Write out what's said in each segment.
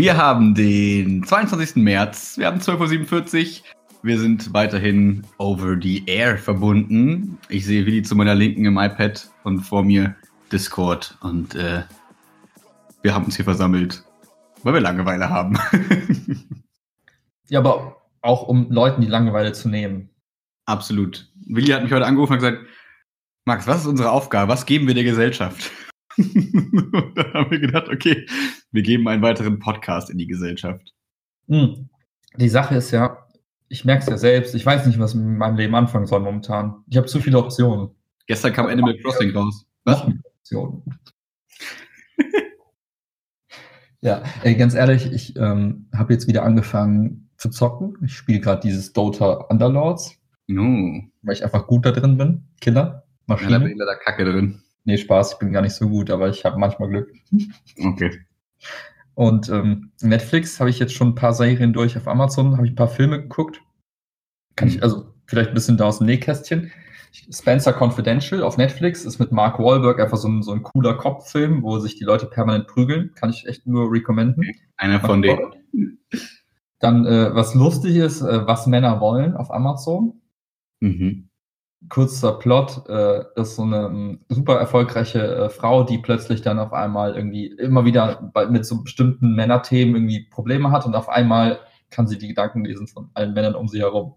Wir haben den 22. März, wir haben 12.47 Uhr. Wir sind weiterhin over the air verbunden. Ich sehe Willi zu meiner Linken im iPad und vor mir Discord. Und äh, wir haben uns hier versammelt, weil wir Langeweile haben. ja, aber auch um Leuten die Langeweile zu nehmen. Absolut. Willi hat mich heute angerufen und gesagt, Max, was ist unsere Aufgabe? Was geben wir der Gesellschaft? Und dann haben wir gedacht, okay, wir geben einen weiteren Podcast in die Gesellschaft. Hm. Die Sache ist ja, ich merke es ja selbst, ich weiß nicht, was mit meinem Leben anfangen soll momentan. Ich habe zu viele Optionen. Gestern kam Animal Crossing raus. Was? Optionen. ja, ey, ganz ehrlich, ich ähm, habe jetzt wieder angefangen zu zocken. Ich spiele gerade dieses Dota Underlords. No. Weil ich einfach gut da drin bin. Killer. Maschine. Ja, da bin ich leider kacke drin. Nee, Spaß, ich bin gar nicht so gut, aber ich habe manchmal Glück. Okay. Und ähm, Netflix habe ich jetzt schon ein paar Serien durch. Auf Amazon habe ich ein paar Filme geguckt. Kann ich, also vielleicht ein bisschen da aus dem Nähkästchen. Spencer Confidential auf Netflix ist mit Mark Wahlberg einfach so ein, so ein cooler Kopffilm, wo sich die Leute permanent prügeln. Kann ich echt nur recommenden. Einer von denen. Dann, äh, was lustig ist, äh, was Männer wollen auf Amazon. Mhm kurzer Plot, äh, ist so eine ähm, super erfolgreiche äh, Frau, die plötzlich dann auf einmal irgendwie immer wieder bei, mit so bestimmten Männerthemen irgendwie Probleme hat und auf einmal kann sie die Gedanken lesen von allen Männern um sie herum.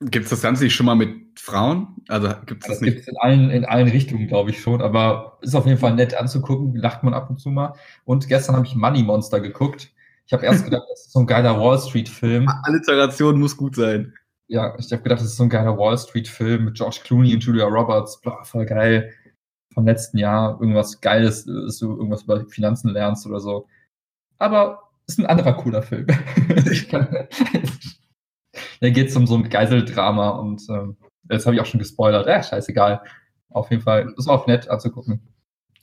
Gibt es das Ganze nicht schon mal mit Frauen? Also gibt es das, das nicht? Gibt's in allen, in allen Richtungen, glaube ich schon, aber ist auf jeden Fall nett anzugucken, lacht man ab und zu mal. Und gestern habe ich Money Monster geguckt. Ich habe erst gedacht, das ist so ein geiler Wall Street-Film. Alliteration muss gut sein ja, ich habe gedacht, das ist so ein geiler Wall Street-Film mit George Clooney und Julia Roberts, bla, voll geil. Vom letzten Jahr, irgendwas Geiles, dass du irgendwas über Finanzen lernst oder so. Aber ist ein anderer cooler Film. da geht es um so ein Geiseldrama und ähm, jetzt habe ich auch schon gespoilert. Ja, scheißegal. Auf jeden Fall, ist auch nett anzugucken.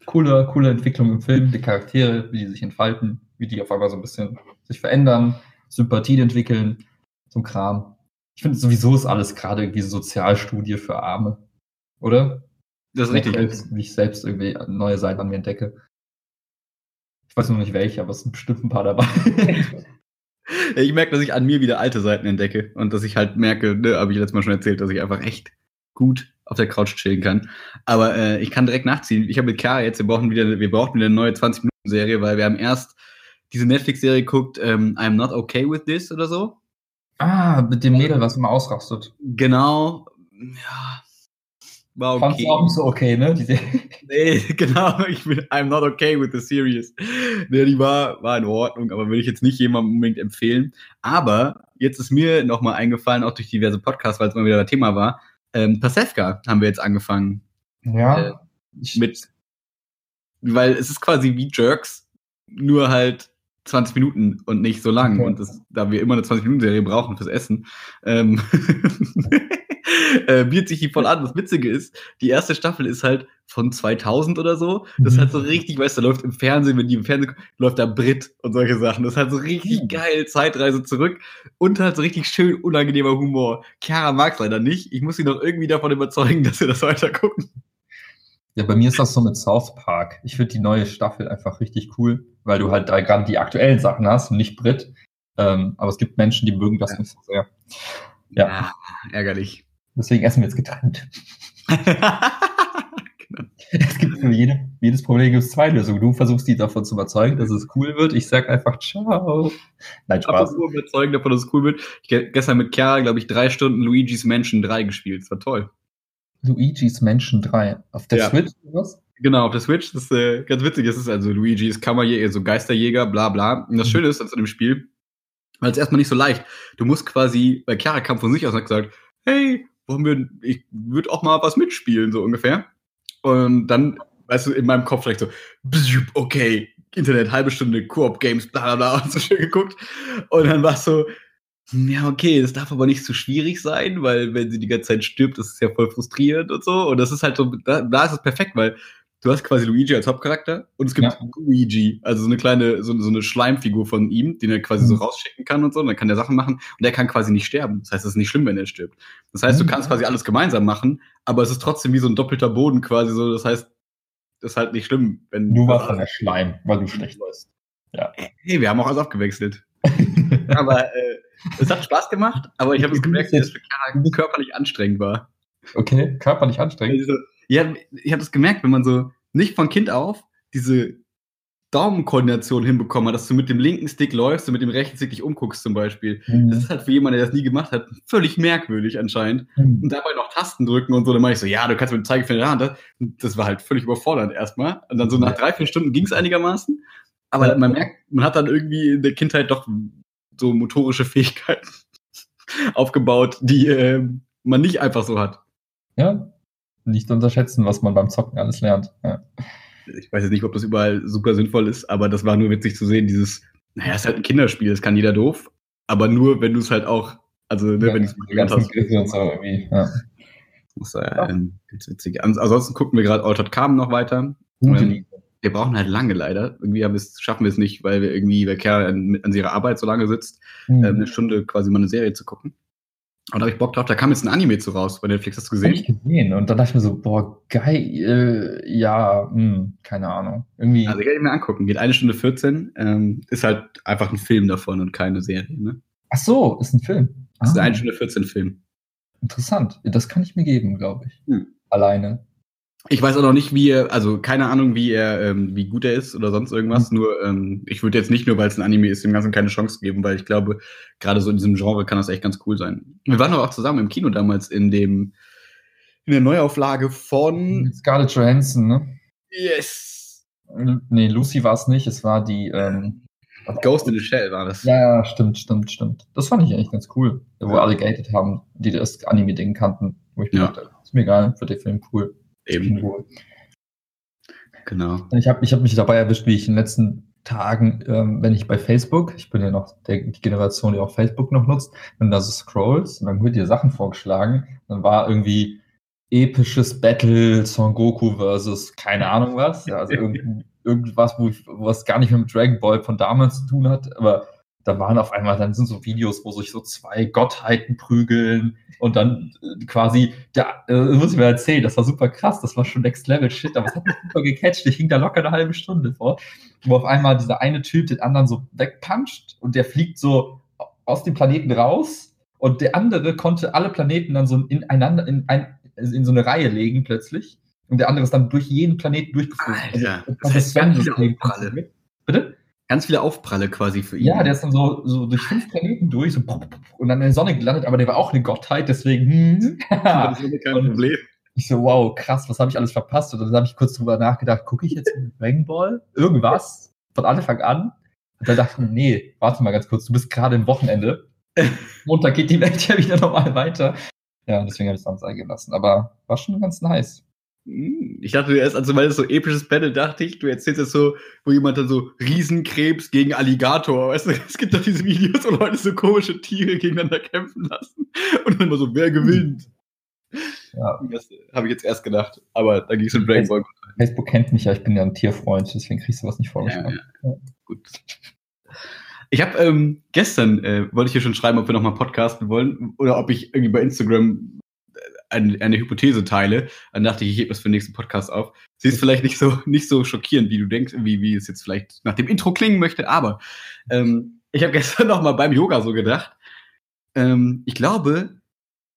Coole, coole Entwicklung im Film, die Charaktere, wie die sich entfalten, wie die auf einmal so ein bisschen sich verändern, Sympathien entwickeln, zum Kram. Ich finde sowieso ist alles gerade irgendwie Sozialstudie für Arme. Oder? Das ist richtig. Selbst, wie ich selbst irgendwie neue Seiten an mir entdecke. Ich weiß noch nicht welche, aber es sind bestimmt ein paar dabei. ich merke, dass ich an mir wieder alte Seiten entdecke und dass ich halt merke, ne, habe ich letztes Mal schon erzählt, dass ich einfach echt gut auf der Couch chillen kann. Aber äh, ich kann direkt nachziehen. Ich habe mit Kara jetzt, wir brauchen wieder, wir brauchen wieder eine neue 20-Minuten-Serie, weil wir haben erst diese Netflix-Serie geguckt, ähm, I'm not okay with this oder so. Ah, mit dem Mädel, was immer ausrastet. Genau. Ja. War okay. Fandst du auch nicht so okay, ne? Die nee, genau. Ich bin, I'm not okay with the series. Nee, die war, war in Ordnung, aber würde ich jetzt nicht jemandem unbedingt empfehlen. Aber jetzt ist mir nochmal eingefallen, auch durch diverse Podcasts, weil es mal wieder ein Thema war. Ähm, Pasewka haben wir jetzt angefangen. Ja. Äh, mit, weil es ist quasi wie Jerks, nur halt 20 Minuten und nicht so lang. Okay. Und das, da wir immer eine 20-Minuten-Serie brauchen fürs Essen, ähm, äh, bietet sich die voll an. Das Witzige ist, die erste Staffel ist halt von 2000 oder so. Das ist halt so mhm. richtig, weißt du, da läuft im Fernsehen, wenn die im Fernsehen läuft da Brit und solche Sachen. Das ist halt so richtig mhm. geil, Zeitreise zurück und halt so richtig schön unangenehmer Humor. Chiara mag es leider nicht. Ich muss sie noch irgendwie davon überzeugen, dass wir das weiter gucken. Ja, bei mir ist das so mit South Park. Ich finde die neue Staffel einfach richtig cool, weil du halt da gerade die aktuellen Sachen hast und nicht Brit. Ähm, aber es gibt Menschen, die mögen das ja. nicht so sehr. Ja. ja. ärgerlich. Deswegen essen wir jetzt getrennt. genau. Es gibt für jede, jedes Problem gibt es zwei Lösungen. Du versuchst die davon zu überzeugen, dass es cool wird. Ich sag einfach ciao. Nein, Spaß. Ich überzeugen davon, dass es cool wird. Ich habe gestern mit Chiara, glaube ich, drei Stunden Luigi's Mansion 3 gespielt. Das war toll. Luigi's Mansion 3. Auf der ja. Switch oder was? Genau, auf der Switch. Das ist äh, ganz witzig. Es ist also Luigi's Kammerjäger, so Geisterjäger, bla bla. Und das mhm. Schöne ist an so einem Spiel, weil es erstmal nicht so leicht. Du musst quasi, weil Chiara kam von sich aus und hat gesagt, hey, wollen wir, ich würde auch mal was mitspielen, so ungefähr. Und dann, weißt du, in meinem Kopf vielleicht so, okay, Internet, halbe Stunde, Koop-Games, bla bla bla, und so schön geguckt. Und dann war es so, ja, okay, das darf aber nicht zu so schwierig sein, weil wenn sie die ganze Zeit stirbt, das ist ja voll frustrierend und so. Und das ist halt so, da, da ist es perfekt, weil du hast quasi Luigi als Hauptcharakter und es gibt ja. Luigi, also so eine kleine, so, so, eine Schleimfigur von ihm, den er quasi mhm. so rausschicken kann und so, und dann kann der Sachen machen und der kann quasi nicht sterben. Das heißt, es ist nicht schlimm, wenn er stirbt. Das heißt, mhm. du kannst quasi alles gemeinsam machen, aber es ist trotzdem wie so ein doppelter Boden quasi so. Das heißt, das ist halt nicht schlimm, wenn. Du warst dann der Schleim, weil du schlecht warst. Hey, wir haben auch alles abgewechselt. aber äh, es hat Spaß gemacht, aber ich habe es gemerkt, dass es für Clara körperlich anstrengend war. Okay, körperlich anstrengend. Also, ja, ich habe das gemerkt, wenn man so nicht von Kind auf diese Daumenkoordination hinbekommen hat, dass du mit dem linken Stick läufst und mit dem rechten Stick dich umguckst zum Beispiel. Mhm. Das ist halt für jemanden, der das nie gemacht hat, völlig merkwürdig anscheinend. Mhm. Und dabei noch Tasten drücken und so, dann mache ich so, ja, du kannst mit dem Zeigefinger Hand. Das, das war halt völlig überfordernd erstmal. Und dann so nach drei, vier Stunden ging es einigermaßen. Aber man merkt, man hat dann irgendwie in der Kindheit doch so motorische Fähigkeiten aufgebaut, die äh, man nicht einfach so hat. Ja, nicht unterschätzen, was man beim Zocken alles lernt. Ja. Ich weiß jetzt nicht, ob das überall super sinnvoll ist, aber das war nur witzig zu sehen, dieses, naja, es ist halt ein Kinderspiel, das kann jeder doof, aber nur, wenn du es halt auch, also ne, wenn du es mal gelernt hast. Ja. Das war ja, ähm, ganz witzig. Ans- Ansonsten gucken wir gerade Altered Carbon noch weiter. Gute Ähm. Wir brauchen halt lange leider. Irgendwie haben schaffen wir es nicht, weil wir irgendwie, weil Kerl an, an ihrer Arbeit so lange sitzt, Mhm. ähm, eine Stunde quasi mal eine Serie zu gucken. Und da habe ich Bock drauf, da kam jetzt ein Anime zu raus bei Netflix, hast du Hab ich gesehen? gesehen. Und dann dachte ich mir so, boah, geil, äh, ja, hm, keine Ahnung. Irgendwie. Also ich kann ich mir angucken. Geht eine Stunde 14. Ähm, ist halt einfach ein Film davon und keine Serie. Ne? Ach so, ist ein Film. Ist Ah, ein eine Stunde 14 Film. Interessant. Das kann ich mir geben, glaube ich. Hm. Alleine. Ich weiß auch noch nicht, wie er, also keine Ahnung, wie er, ähm, wie gut er ist oder sonst irgendwas. Mhm. Nur, ähm, ich würde jetzt nicht nur, weil es ein Anime ist, dem Ganzen keine Chance geben, weil ich glaube, gerade so in diesem Genre kann das echt ganz cool sein. Wir waren doch auch zusammen im Kino damals in dem, in der Neuauflage von Scarlett Johansson, ne? Yes. L- Nee, Lucy war es nicht. Es war die. Ähm, Ghost in the Shell war das. Ja, ja, stimmt, stimmt, stimmt. Das fand ich eigentlich ganz cool. Wo alle gated haben, die das Anime-Ding kannten. Wo ich Ja. dachte, ist mir egal, wird der Film cool. Eben, genau. Ich habe ich hab mich dabei erwischt, wie ich in den letzten Tagen, ähm, wenn ich bei Facebook, ich bin ja noch der, die Generation, die auch Facebook noch nutzt, wenn du da so scrollst und dann wird dir Sachen vorgeschlagen, dann war irgendwie episches Battle Son Goku versus keine Ahnung was, ja, also irgend, irgendwas, wo ich, was gar nicht mehr mit Dragon Ball von damals zu tun hat, aber da waren auf einmal, dann sind so Videos, wo sich so zwei Gottheiten prügeln und dann äh, quasi, ja, äh, muss ich mir erzählen, das war super krass, das war schon Next Level Shit, aber es hat mich super gecatcht, ich hing da locker eine halbe Stunde vor, wo auf einmal dieser eine Typ den anderen so wegpuncht und der fliegt so aus dem Planeten raus und der andere konnte alle Planeten dann so ineinander, in, ein, in so eine Reihe legen plötzlich und der andere ist dann durch jeden Planeten durchgeflogen. Alter, Also, das heißt Aufpralle. Bitte? Ganz viele Aufpralle quasi für ihn. Ja, der ist dann so, so durch fünf Planeten durch so, und dann in der Sonne gelandet, aber der war auch eine Gottheit, deswegen. Hm, das ist kein Problem. ich so, wow, krass, was habe ich alles verpasst? Und dann habe ich kurz drüber nachgedacht, gucke ich jetzt mit Dragon Ball irgendwas von Anfang an? Und dann dachte ich, nee, warte mal ganz kurz, du bist gerade im Wochenende. Montag geht die Welt ja wieder normal weiter. Ja, und deswegen habe ich es dann eingelassen. Aber war schon ganz nice. Ich dachte erst, also weil es so episches Battle, dachte ich, du erzählst jetzt so, wo jemand dann so Riesenkrebs gegen Alligator, weißt du, es gibt doch diese Videos, wo Leute so komische Tiere gegeneinander kämpfen lassen und dann immer so, wer gewinnt? Ja. Das habe ich jetzt erst gedacht, aber da ging es um Dragon Ball. Facebook kennt mich ja, ich bin ja ein Tierfreund, deswegen kriegst du was nicht Ja, vorgeschlagen. ja. Gut. Ich habe ähm, gestern, äh, wollte ich hier schon schreiben, ob wir nochmal podcasten wollen oder ob ich irgendwie bei Instagram eine, eine Hypothese teile. Dann dachte ich, ich hebe das für den nächsten Podcast auf. Sie ist vielleicht nicht so, nicht so schockierend, wie du denkst, wie, wie es jetzt vielleicht nach dem Intro klingen möchte, aber ähm, ich habe gestern noch mal beim Yoga so gedacht. Ähm, ich glaube,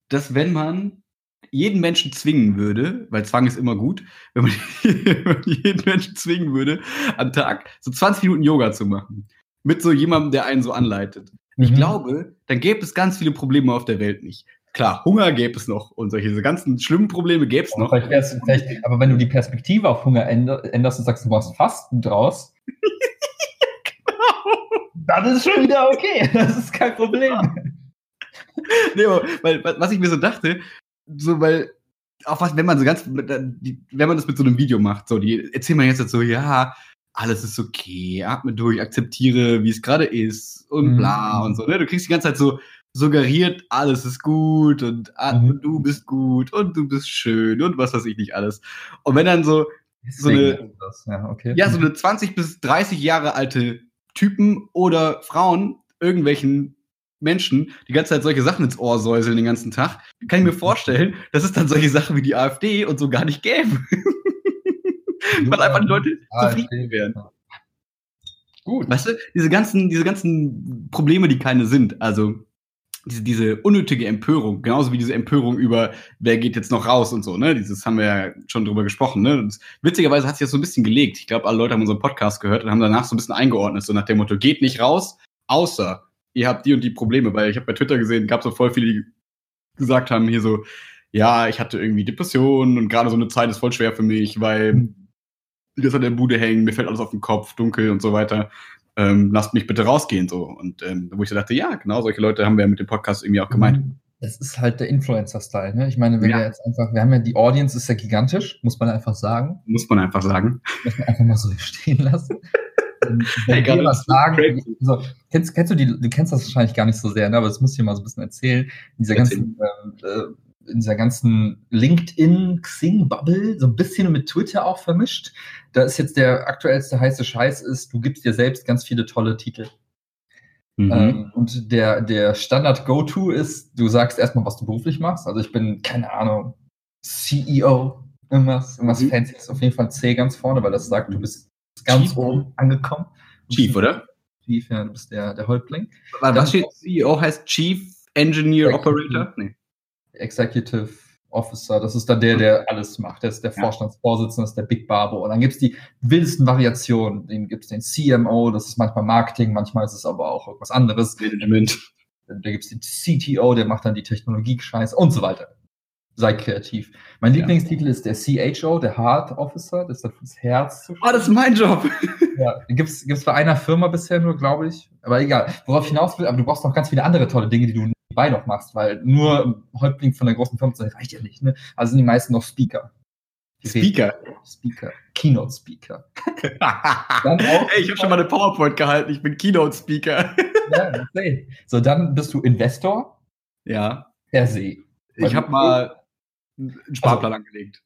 dass wenn man jeden Menschen zwingen würde, weil Zwang ist immer gut, wenn man, jeden Menschen zwingen würde, am Tag so 20 Minuten Yoga zu machen. Mit so jemandem, der einen so anleitet. Ich Mhm. glaube, dann gäbe es ganz viele Probleme auf der Welt nicht. Klar, Hunger gäbe es noch und solche ganzen schlimmen Probleme gäbe es noch. Vielleicht vielleicht, aber wenn du die Perspektive auf Hunger änder, änderst und sagst, du machst Fasten draus, dann ist es schon wieder okay. Das ist kein Problem. nee, aber, weil, was ich mir so dachte, so, weil, auch was, wenn man so ganz, die- wenn man das mit so einem Video macht, so, die erzählen man jetzt so, ja, alles ist okay, atme durch, akzeptiere, wie es gerade ist und Mhm. bla und so, ne? Du kriegst die ganze Zeit so suggeriert, alles ist gut und, ah, Mhm. und du bist gut und du bist schön und was weiß ich nicht alles. Und wenn dann so, so eine, ja, okay. ja, so eine 20 bis 30 Jahre alte Typen oder Frauen, irgendwelchen Menschen, die ganze Zeit solche Sachen ins Ohr säuseln den ganzen Tag, kann ich mir vorstellen, dass es dann solche Sachen wie die AfD und so gar nicht gäbe. Weil einfach die Leute zufrieden werden. Gut. Weißt du, diese ganzen, diese ganzen Probleme, die keine sind, also diese, diese unnötige Empörung, genauso wie diese Empörung über, wer geht jetzt noch raus und so, ne? Dieses haben wir ja schon drüber gesprochen, ne? Und witzigerweise hat sich das so ein bisschen gelegt. Ich glaube, alle Leute haben unseren Podcast gehört und haben danach so ein bisschen eingeordnet, so nach dem Motto, geht nicht raus, außer ihr habt die und die Probleme, weil ich habe bei Twitter gesehen, gab so voll viele, die gesagt haben, hier so, ja, ich hatte irgendwie Depressionen und gerade so eine Zeit ist voll schwer für mich, weil ich das an der Bude hängen, mir fällt alles auf den Kopf, dunkel und so weiter. Ähm, lasst mich bitte rausgehen so. Und ähm, wo ich so dachte, ja, genau, solche Leute haben wir ja mit dem Podcast irgendwie auch gemeint. Das ist halt der Influencer-Style, ne? Ich meine, wenn Ja. wir jetzt einfach, wir haben ja die Audience ist ja gigantisch, muss man einfach sagen. Muss man einfach sagen. Muss man einfach mal so stehen lassen. Hey, Wenn wir was sagen, so, kennst, kennst du die, du kennst das wahrscheinlich gar nicht so sehr, ne? aber das muss ich dir mal so ein bisschen erzählen. In dieser Erzähl. ganzen, ähm, äh, in dieser ganzen LinkedIn, Xing-Bubble, so ein bisschen mit Twitter auch vermischt. Da ist jetzt der aktuellste heiße Scheiß ist, du gibst dir selbst ganz viele tolle Titel. Mhm. Ähm, und der, der Standard-Go-To ist, du sagst erstmal, was du beruflich machst. Also ich bin, keine Ahnung, CEO, irgendwas, irgendwas Mhm. Fancyes, auf jeden Fall C ganz vorne, weil das sagt, du bist ganz Chief. oben angekommen. Chief, oder? Chief, ja, du bist der, der Häuptling. Was steht CEO heißt Chief Engineer Executive. Operator? Nee. Executive Officer, das ist dann der, der alles macht. Der ist der Ja. Vorstandsvorsitzende, das ist der Big Barbo. Und dann gibt's die wildesten Variationen. Den gibt's den CMO, das ist manchmal Marketing, manchmal ist es aber auch irgendwas anderes. Management. Da gibt's den CTO, der macht dann die Technologie-Scheiß und so weiter. Sei kreativ. Mein Ja. Lieblingstitel ist der CHO, der Heart Officer, das ist dann fürs Herz zu Oh, das ist mein Job. ja, gibt's, gibt's bei einer Firma bisher nur, glaube ich. Aber egal. Worauf ich hinaus will, aber du brauchst noch ganz viele andere tolle Dinge, die du nebenbei noch machst, weil nur Häuptling von der großen Firma zu sein, reicht ja nicht. Ne? Also sind die meisten noch Speaker. Speaker. Speaker. Keynote Speaker. Dann auch- Ey, ich habe schon mal eine PowerPoint gehalten. Ich bin Keynote Speaker. Ja, insane. So, dann bist du Investor ja. per se. Ich habe mal einen Sparplan angelegt.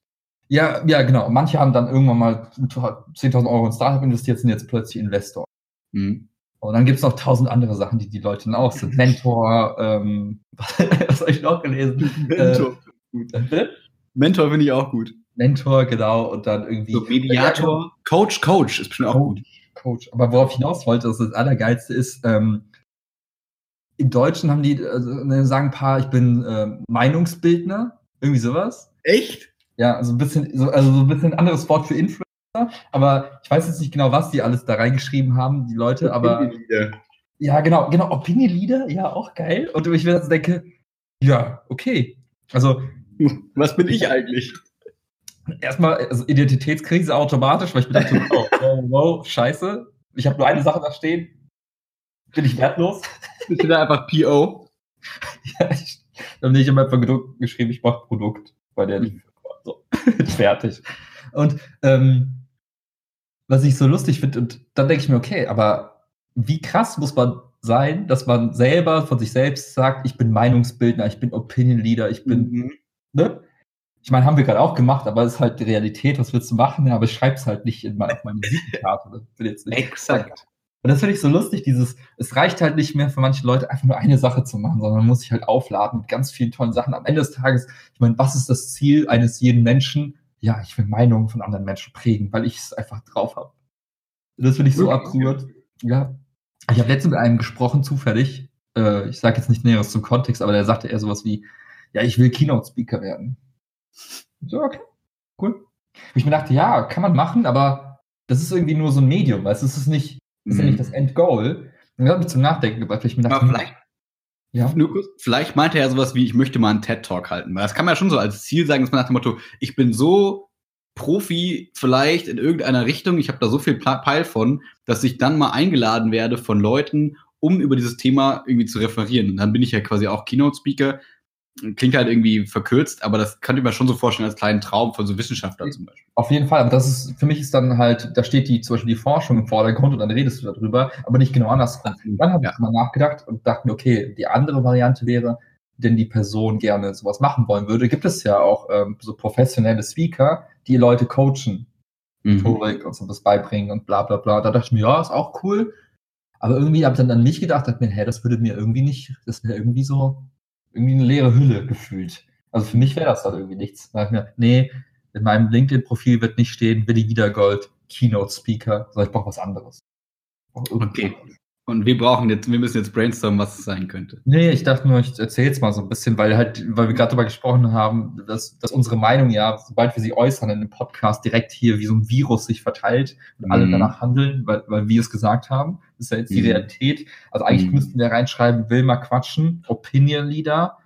Ja, ja, genau. Manche haben dann irgendwann mal 10.000 Euro in Startup investiert, sind jetzt plötzlich Investor. Mhm. Und dann gibt's noch tausend andere Sachen, die die Leute dann auch sind. Mentor, ähm, was habe ich noch gelesen? Mentor. Äh, Mentor finde ich auch gut. Mentor, genau, und dann irgendwie So Mediator. Coach, Coach ist bestimmt auch gut. Coach. Aber worauf ich hinaus wollte, dass das Allergeilste ist, ähm, im Deutschen haben die, also, ne, sagen ein paar, ich bin ähm, Meinungsbildner, irgendwie sowas. Echt? Ja, also ein bisschen, so, also so ein bisschen ein anderes Wort für Influencer. Aber ich weiß jetzt nicht genau, was die alles da reingeschrieben haben, die Leute, aber ja, genau, genau, Opinion Leader, ja, auch geil. Und ich mir denke, ja, okay. Also Was bin ich eigentlich? erstmal also Identitätskrise automatisch, weil ich mir dachte, wow, wow, wow scheiße. Ich habe nur eine Sache da stehen. Bin ich wertlos? Ich bin da einfach PO. ja, ich habe nicht immer Produkt geschrieben, ich mache Produkt, weil der nicht so fertig. Und ähm, was ich so lustig finde, und dann denke ich mir, okay, aber wie krass muss man sein, dass man selber von sich selbst sagt, ich bin Meinungsbildner, ich bin Opinion Leader, ich bin Mhm. ne? Ich meine, haben wir gerade auch gemacht, aber es ist halt die Realität, was willst du machen? Aber ich schreib's halt nicht in meine, auf meine Visitenkarte. Nicht. Exakt. Und das finde ich so lustig, dieses, es reicht halt nicht mehr für manche Leute einfach nur eine Sache zu machen, sondern man muss sich halt aufladen mit ganz vielen tollen Sachen. Am Ende des Tages, ich meine, was ist das Ziel eines jeden Menschen? Ja, ich will Meinungen von anderen Menschen prägen, weil ich es einfach drauf habe. Das finde ich so Wirklich? absurd. Ja. Ich habe letztens mit einem gesprochen, zufällig. Äh, ich sage jetzt nicht Näheres zum Kontext, aber der sagte eher sowas wie, ja, ich will Keynote-Speaker werden. So, okay, cool. Und ich mir dachte, ja, kann man machen, aber das ist irgendwie nur so ein Medium, weißt du, es ist nicht, das ist ja Mhm. nicht das Endgoal. Und das hat mich zum Nachdenken gebracht, weil ich mir dachte, Aber vielleicht, ja, kurz, vielleicht meinte er ja sowas wie, ich möchte mal einen TED-Talk halten. Weil das kann man ja schon so als Ziel sagen, dass man nach dem Motto, ich bin so Profi vielleicht in irgendeiner Richtung, ich habe da so viel Peil von, dass ich dann mal eingeladen werde von Leuten, um über dieses Thema irgendwie zu referieren. Und dann bin ich ja quasi auch Keynote-Speaker. Klingt halt irgendwie verkürzt, aber das könnte man schon so vorstellen als kleinen Traum von so Wissenschaftlern zum Beispiel. auf jeden Fall. Aber das ist, für mich ist dann halt, da steht die, zum Beispiel die Forschung im Vordergrund und dann redest du darüber, aber nicht genau andersrum. Dann habe Ja. ich mal nachgedacht und dachte mir, okay, die andere Variante wäre, denn die Person gerne sowas machen wollen würde, gibt es ja auch ähm, so professionelle Speaker, die Leute coachen. Mhm. Rhetorik und so was beibringen und bla bla bla. Da dachte ich mir, ja, ist auch cool. Aber irgendwie habe ich dann an mich gedacht, dachte mir, hä, das würde mir irgendwie nicht, das wäre irgendwie so, irgendwie eine leere Hülle gefühlt. Also für mich wäre das dann irgendwie nichts. Nee, in meinem LinkedIn-Profil wird nicht stehen, Willi Wiedergold, Keynote-Speaker, sondern ich brauche was anderes. Okay. Und wir brauchen jetzt, wir müssen jetzt brainstormen, was es sein könnte. Nee, ich dachte nur, ich erzähle es mal so ein bisschen, weil halt, weil wir gerade darüber gesprochen haben, dass, dass unsere Meinung ja, sobald wir sie äußern in einem Podcast, direkt hier wie so ein Virus sich verteilt und alle Mhm. danach handeln, weil, weil wir es gesagt haben. Das ist ja jetzt die Mhm. Realität. Also eigentlich Mhm. müssten wir reinschreiben, will mal quatschen, Opinion Leader,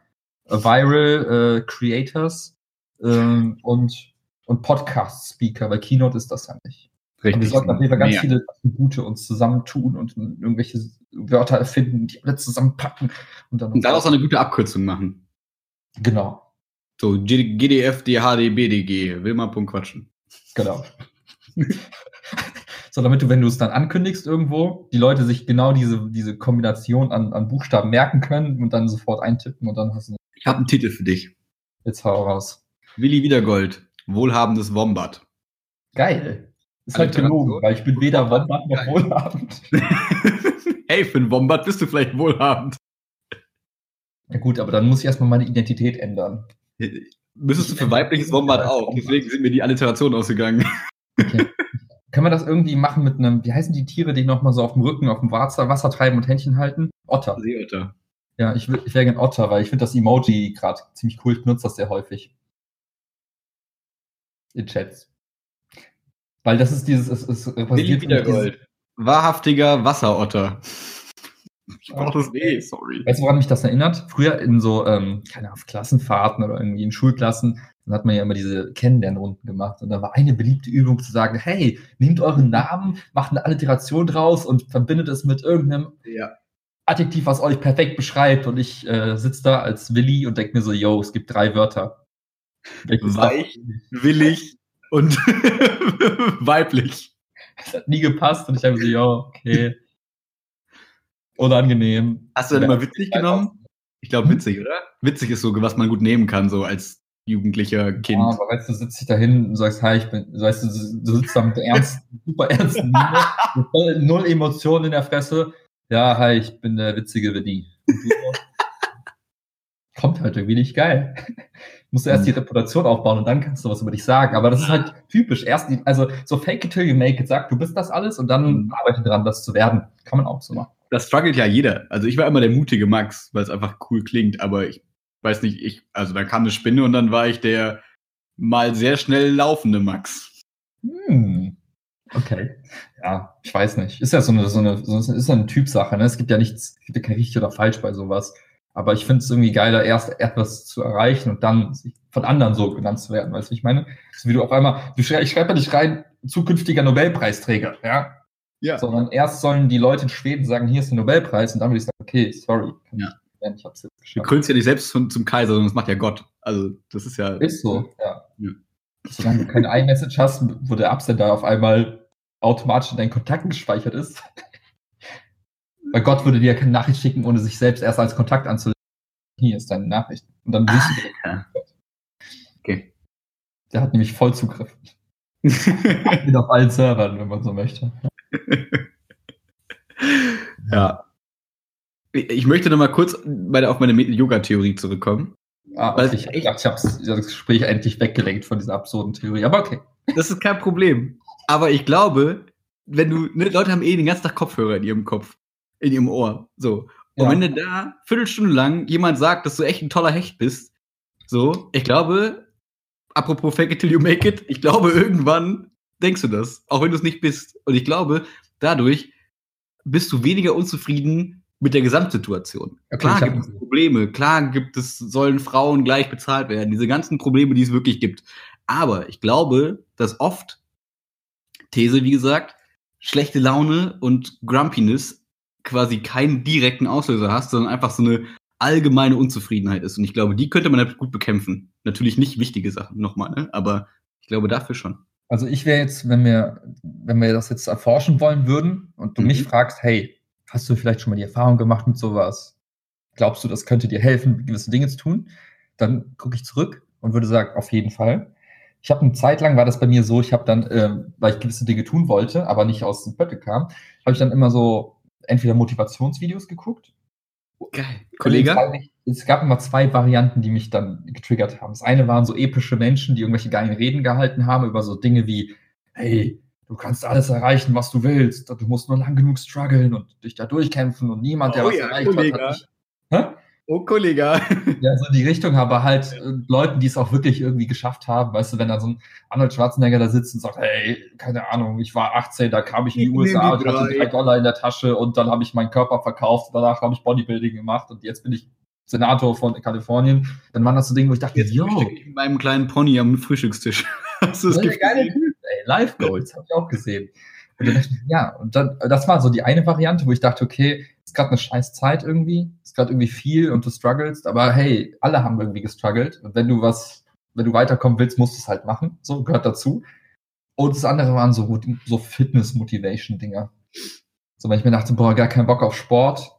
äh, Viral äh, Creators ähm, und, und Podcast Speaker, weil Keynote ist das ja nicht. Aber wir sollten auf jeden Fall ganz Mehr. viele Attribute uns zusammentun und irgendwelche Wörter erfinden, die alle zusammenpacken und dann. Und daraus auch eine gute Abkürzung machen. genau, So, GDF, DHD, BDG, will mal Punkt quatschen. genau. so, damit du, wenn du es dann ankündigst irgendwo, die Leute sich genau diese, diese Kombination an, an Buchstaben merken können und dann sofort eintippen und dann hast du Ich habe einen Titel für dich. jetzt hau raus. Willi Wiedergold, wohlhabendes Wombat. Geil. Ist halt gelogen, weil ich bin weder Wombat noch wohlhabend. hey, für einen Wombat bist du vielleicht wohlhabend. Ja gut, aber dann muss ich erstmal meine Identität ändern. Müsstest du für weibliches Wombat auch. Deswegen sind mir die Alliteration ausgegangen. Okay. Können wir das irgendwie machen mit einem, wie heißen die Tiere, die nochmal so auf dem Rücken, auf dem Wasser, Wasser treiben und Händchen halten? Otter. Seeotter. Ja, ich, will- ich wäre gern Otter, weil ich finde das Emoji gerade ziemlich cool. Ich benutze das sehr häufig. In Chats. Weil das ist dieses, es, es auf dieses-. Wahrhaftiger Wasserotter. Ich brauch das eh, sorry. Weißt du, woran mich das erinnert? Früher in so, ähm, keine Ahnung, auf Klassenfahrten oder irgendwie in Schulklassen, dann hat man ja immer diese Kennenlernrunden gemacht. Und da war eine beliebte Übung zu sagen, hey, nehmt euren Namen, macht eine Alliteration draus und verbindet es mit irgendeinem Ja. Adjektiv, was euch perfekt beschreibt. Und ich äh, sitze da als Willi und denke mir so, yo, es gibt drei Wörter. Welches Weich. Willig und weiblich. Das hat nie gepasst und ich habe so, yo, okay. Unangenehm. Hast du dann immer witzig genommen? Ich glaube witzig, oder? Witzig ist so, was man gut nehmen kann, so als jugendlicher Kind. Ja, aber weißt du, sitzt dich da hin und sagst, hi, ich bin, weißt du, du sitzt da mit ernst, super ernsten Miene, null Emotionen in der Fresse. Ja, hi, ich bin der witzige so, Kommt halt irgendwie nicht geil. Musst du erst die Reputation aufbauen und dann kannst du was über dich sagen. Aber das ist halt typisch. Erst die, also so fake it till you make it, sag, du bist das alles und dann Mhm. arbeite dran, das zu werden. Kann man auch so machen. Das struggelt ja jeder. Also ich war immer der mutige Max, weil es einfach cool klingt, aber ich weiß nicht, ich, also da kam eine Spinne und dann war ich der mal sehr schnell laufende Max. Hm. Okay. Ja, ich weiß nicht. Ist ja so eine, so eine, so eine, ist ja eine Typsache, ne? Es gibt ja nichts, es gibt ja kein richtig oder falsch bei sowas. Aber ich finde es irgendwie geiler, erst etwas zu erreichen und dann von anderen so genannt zu werden. Weißt du, ich meine? So wie du auf einmal, du schrei, ich schreibe ja nicht rein, zukünftiger Nobelpreisträger, ja? Ja. Sondern erst sollen die Leute in Schweden sagen, hier ist der Nobelpreis und dann würde ich sagen, okay, sorry. Ja. ich hab's jetzt Du geschafft. krönst ja nicht selbst zum, zum Kaiser, sondern das macht ja Gott. Also das ist ja. Ist so, ja. Ja. Solange du keine iMessage hast, wo der Absender auf einmal automatisch in deinen Kontakten gespeichert ist. Weil Gott würde dir keine Nachricht schicken, ohne sich selbst erst als Kontakt anzulegen. Hier ist deine Nachricht. Und dann siehst du direkt. ja. Okay. Der hat nämlich Vollzugriff. Auf allen Servern, wenn man so möchte. ja. Ich ich möchte noch mal kurz bei der, auf meine Yoga-Theorie zurückkommen. Ah, okay, ich, hab- ich habe das Gespräch endlich weggelenkt von dieser absurden Theorie. Aber okay. Das ist kein Problem. Aber ich glaube, wenn du, ne, Leute haben eh den ganzen Tag Kopfhörer in ihrem Kopf, in ihrem Ohr. So. Und Ja. wenn du da Viertelstunde lang jemand sagt, dass du echt ein toller Hecht bist, so, ich glaube, apropos fake it till you make it, ich glaube, irgendwann denkst du das, auch wenn du es nicht bist. Und ich glaube, dadurch bist du weniger unzufrieden mit der Gesamtsituation. Okay, klar gibt es Probleme, klar gibt es, sollen Frauen gleich bezahlt werden, diese ganzen Probleme, die es wirklich gibt. Aber ich glaube, dass oft These, wie gesagt, schlechte Laune und Grumpiness quasi keinen direkten Auslöser hast, sondern einfach so eine allgemeine Unzufriedenheit ist. Und ich glaube, die könnte man halt gut bekämpfen. Natürlich nicht wichtige Sachen nochmal, ne? aber ich glaube dafür schon. Also ich wäre jetzt, wenn wir, wenn wir das jetzt erforschen wollen würden und du Mhm. mich fragst, hey, hast du vielleicht schon mal die Erfahrung gemacht mit sowas? Glaubst du, das könnte dir helfen, gewisse Dinge zu tun? Dann gucke ich zurück und würde sagen, auf jeden Fall. Ich habe eine Zeit lang, war das bei mir so, ich habe dann, ähm, weil ich gewisse Dinge tun wollte, aber nicht aus dem Pötte kam, habe ich dann immer so entweder Motivationsvideos geguckt Geil. Kollege? Also, es gab immer zwei Varianten, die mich dann getriggert haben. Das eine waren so epische Menschen, die irgendwelche geilen Reden gehalten haben über so Dinge wie, hey, du kannst alles erreichen, was du willst. Du musst nur lang genug strugglen und dich da durchkämpfen und niemand, der Oh was ja, erreicht Kollege. hat, hat nicht. Oh, Kollege. Ja, so in die Richtung, aber halt äh, Leuten, die es auch wirklich irgendwie geschafft haben. Weißt du, wenn da so ein Arnold Schwarzenegger da sitzt und sagt, hey, keine Ahnung, ich war 18, da kam ich in die Ich USA und hatte drei. Dollar in der Tasche und dann habe ich meinen Körper verkauft, danach habe ich Bodybuilding gemacht und jetzt bin ich Senator von Kalifornien. Dann waren das so Dinge, wo ich dachte, Jetzt yo, ich mit meinem kleinen Pony am Frühstückstisch. Hast du das Gefühl? Typ, ey. Life Goals, habe ich auch gesehen. Und dann dachte ich, ja, und dann, das war so die eine Variante, wo ich dachte, okay, ist gerade eine scheiß Zeit irgendwie, ist gerade irgendwie viel und du strugglest, aber hey, alle haben irgendwie gestruggelt. Und wenn du was, wenn du weiterkommen willst, musst du es halt machen. So gehört dazu. Und das andere waren so, so Fitness-Motivation-Dinger. So, wenn ich mir dachte, boah, gar keinen Bock auf Sport,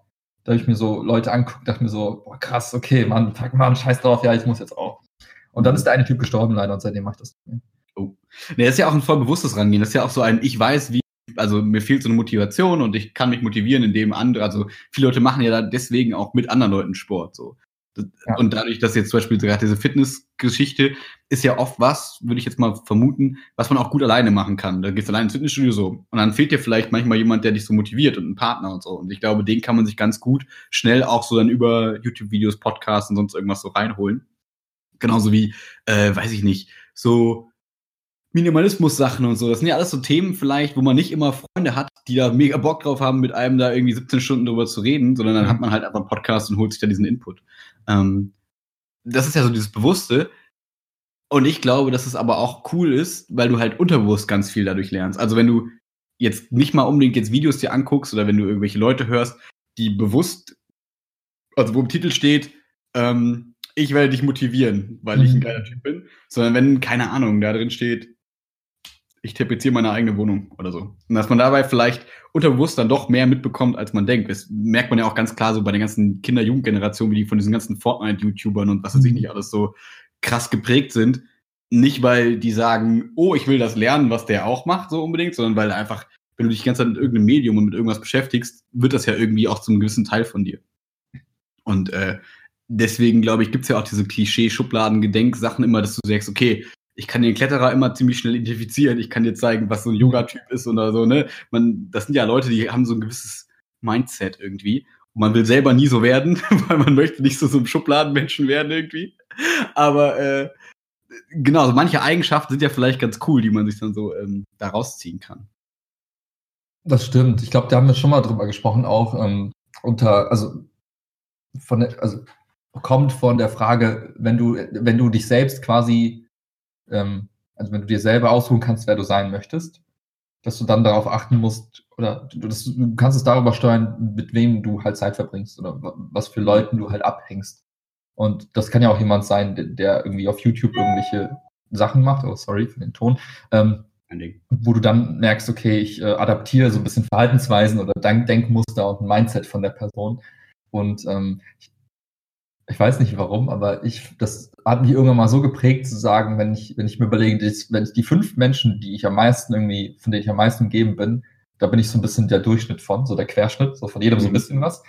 da habe ich mir so Leute angeguckt, dachte mir so, boah, krass, okay, Mann, fuck mal, scheiß drauf, ja, ich muss jetzt auch. Und dann ist der eine Typ gestorben leider und seitdem mache ich das nicht mehr. Nee, das ist ja auch ein voll bewusstes Rangehen. Das ist ja auch so ein, ich weiß, wie, also mir fehlt so eine Motivation und ich kann mich motivieren, indem andere, also viele Leute machen ja dann deswegen auch mit anderen Leuten Sport, so. Das, Ja. Und dadurch, dass jetzt zum Beispiel gerade diese Fitnessgeschichte ist ja oft was, würde ich jetzt mal vermuten, was man auch gut alleine machen kann. Da gehst du allein ins Fitnessstudio so. Und dann fehlt dir vielleicht manchmal jemand, der dich so motiviert und ein Partner und so. Und ich glaube, den kann man sich ganz gut schnell auch so dann über YouTube-Videos, Podcasts und sonst irgendwas so reinholen. Genauso wie, äh, weiß ich nicht, so Minimalismus-Sachen und so. Das sind ja alles so Themen vielleicht, wo man nicht immer Freunde hat, die da mega Bock drauf haben, mit einem da irgendwie 17 Stunden drüber zu reden, sondern dann Mhm. hat man halt einfach einen Podcast und holt sich da diesen Input. Ähm, das ist ja so dieses Bewusste. Und ich glaube, dass es aber auch cool ist, weil du halt unterbewusst ganz viel dadurch lernst. Also wenn du jetzt nicht mal unbedingt jetzt Videos dir anguckst oder wenn du irgendwelche Leute hörst, die bewusst, also wo im Titel steht, ähm, ich werde dich motivieren, weil ich ein Mhm. geiler Typ bin, sondern wenn, keine Ahnung, da drin steht, ich tapeziere meine eigene Wohnung oder so. Und dass man dabei vielleicht unterbewusst dann doch mehr mitbekommt, als man denkt. Das merkt man ja auch ganz klar so bei den ganzen Kinder-Jugendgenerationen, wie die von diesen ganzen Fortnite-YouTubern und was weiß ich Mhm. nicht alles so krass geprägt sind. Nicht, weil die sagen, oh, ich will das lernen, was der auch macht, so unbedingt, sondern weil einfach, wenn du dich die ganze Zeit mit irgendeinem Medium und mit irgendwas beschäftigst, wird das ja irgendwie auch zum gewissen Teil von dir. Und äh, deswegen, glaube ich, gibt's ja auch diese Klischee-Schubladen-Gedenksachen immer, dass du sagst, okay, ich kann den Kletterer immer ziemlich schnell identifizieren, ich kann dir zeigen, was so ein Yoga-Typ ist oder so, ne? Man, das sind ja Leute, die haben so ein gewisses Mindset irgendwie. Und man will selber nie so werden, weil man möchte nicht so, so ein Schubladenmenschen werden irgendwie. Aber äh, genau, so manche Eigenschaften sind ja vielleicht ganz cool, die man sich dann so ähm, da rausziehen kann. Das stimmt. Ich glaube, da haben wir schon mal drüber gesprochen, auch ähm, unter, also von der, also kommt von der Frage, wenn du, wenn du dich selbst quasi, ähm, also wenn du dir selber aussuchen kannst, wer du sein möchtest, dass du dann darauf achten musst, oder du, das, du kannst es darüber steuern, mit wem du halt Zeit verbringst oder wa- was für Leuten du halt abhängst. Und das kann ja auch jemand sein, der, der irgendwie auf YouTube irgendwelche Sachen macht, oh sorry für den Ton, ähm, wo du dann merkst, okay, ich äh, adaptiere so ein bisschen Verhaltensweisen oder Denk Denkmuster und Mindset von der Person. Und ähm, ich, ich weiß nicht warum, aber ich, das hat mich irgendwann mal so geprägt zu sagen, wenn ich, wenn ich mir überlege, dass, wenn ich die fünf Menschen, die ich am meisten irgendwie, von denen ich am meisten umgeben bin, da bin ich so ein bisschen der Durchschnitt von, so der Querschnitt, so von jedem so ein Mhm. bisschen was.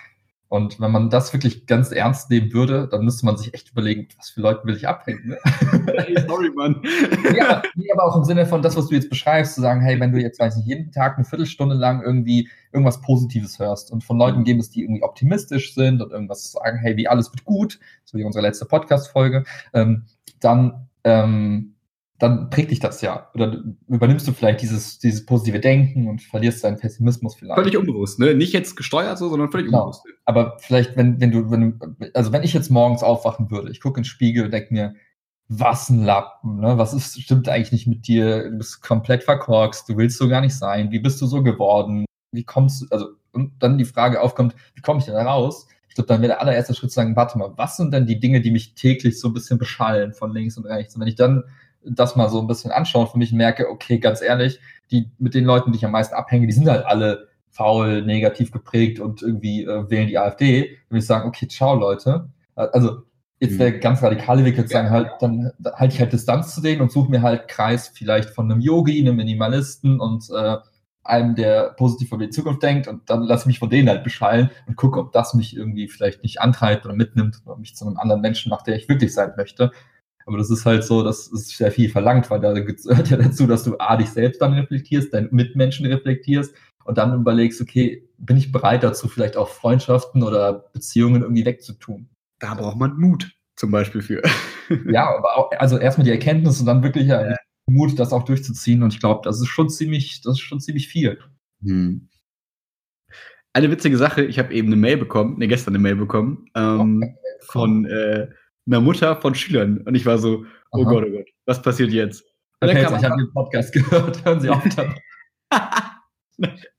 Und wenn man das wirklich ganz ernst nehmen würde, dann müsste man sich echt überlegen, was für Leuten will ich abhängen. Ne? Hey, sorry, Mann. ja, nee, aber auch im Sinne von das, was du jetzt beschreibst, zu sagen, hey, wenn du jetzt, weiß nicht, jeden Tag eine Viertelstunde lang irgendwie irgendwas Positives hörst und von Leuten geben es, die irgendwie optimistisch sind und irgendwas sagen, hey, wie alles wird gut, so wie unsere letzte Podcast-Folge, ähm, dann, ähm, dann prägt dich das ja. Oder übernimmst du vielleicht dieses, dieses positive Denken und verlierst deinen Pessimismus vielleicht. Völlig unbewusst, ne? Nicht jetzt gesteuert so, sondern völlig Genau. unbewusst. Aber vielleicht, wenn, wenn du, wenn du, also wenn ich jetzt morgens aufwachen würde, ich gucke in den Spiegel und denke mir, was ein Lappen, ne? Was ist, stimmt eigentlich nicht mit dir? Du bist komplett verkorkst, du willst so gar nicht sein. Wie bist du so geworden? Wie kommst du, also, und dann die Frage aufkommt, wie komme ich denn da raus? Ich glaube, dann wäre der allererste Schritt zu sagen, warte mal, was sind denn die Dinge, die mich täglich so ein bisschen beschallen von links und rechts? Und wenn ich dann das mal so ein bisschen anschaue und für mich merke, okay, ganz ehrlich, die mit den Leuten, die ich am meisten abhänge, die sind halt alle faul, negativ geprägt und irgendwie äh, wählen die AfD, dann würde ich sagen, okay, ciao Leute. Äh, Also jetzt Mhm. der ganz radikale Weg jetzt sagen, halt, dann halte ich halt Distanz zu denen und suche mir halt Kreis vielleicht von einem Yogi, einem Minimalisten und äh, einem, der positiv über die Zukunft denkt und dann lasse ich mich von denen halt beschallen und gucke, ob das mich irgendwie vielleicht nicht antreibt oder mitnimmt oder mich zu einem anderen Menschen macht, der ich wirklich sein möchte. Aber das ist halt so, das ist sehr viel verlangt, weil da gehört ja dazu, dass du A, dich selbst dann reflektierst, deinen Mitmenschen reflektierst und dann überlegst, okay, bin ich bereit dazu, vielleicht auch Freundschaften oder Beziehungen irgendwie wegzutun. Da braucht man Mut zum Beispiel für. ja, aber auch, also erstmal die Erkenntnis und dann wirklich ja. Mut, das auch durchzuziehen. Und ich glaube, das ist schon ziemlich, das ist schon ziemlich viel. Hm. Eine witzige Sache, ich habe eben eine Mail bekommen, ne, gestern eine Mail bekommen, ähm, okay. von äh, einer Mutter von Schülern. Und ich war so, oh Aha. Gott, oh Gott, was passiert jetzt? Und okay, ich habe den Podcast gehört, hören Sie auf damit.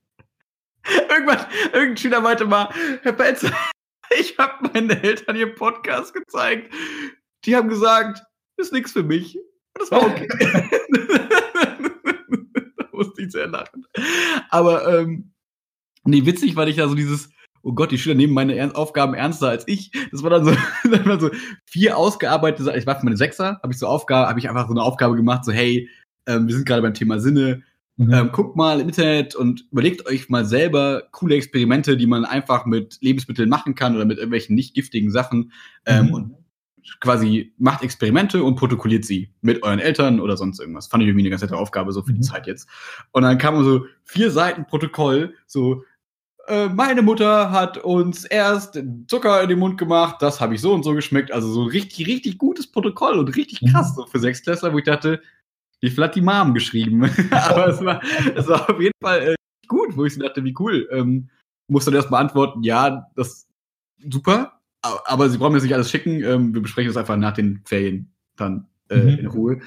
Irgendwann, irgendein Schüler meinte mal, Herr Pelzer, ich habe meinen Eltern ihren Podcast gezeigt. Die haben gesagt, ist nichts für mich. Das war okay. da musste ich sehr lachen. Aber ähm, nee, witzig war ich da so dieses, oh Gott, die Schüler nehmen meine Aufgaben ernster als ich. Das war dann so, dann war so vier ausgearbeitete, ich war für meine Sechser, habe ich so Aufgabe, habe ich einfach so eine Aufgabe gemacht, so hey, ähm, wir sind gerade beim Thema Sinne. Mhm. Ähm, guckt mal im Internet und überlegt euch mal selber coole Experimente, die man einfach mit Lebensmitteln machen kann oder mit irgendwelchen nicht giftigen Sachen. Ähm, mhm. Und quasi macht Experimente und protokolliert sie mit euren Eltern oder sonst irgendwas. Fand ich irgendwie eine ganz nette Aufgabe, so für die mhm. Zeit jetzt. Und dann kam so vier Seiten Protokoll, so äh, meine Mutter hat uns erst Zucker in den Mund gemacht, das habe ich so und so geschmeckt. Also so richtig, richtig gutes Protokoll und richtig mhm. krass so für Sechsklässler, wo ich dachte, viel hat die Mom geschrieben? Aber es war, es war auf jeden Fall äh, gut, wo ich so dachte, wie cool. Ähm, musste dann erst beantworten, ja, das super, aber Sie brauchen mir nicht alles schicken. Ähm, wir besprechen das einfach nach den Ferien dann äh, mhm. in Ruhe.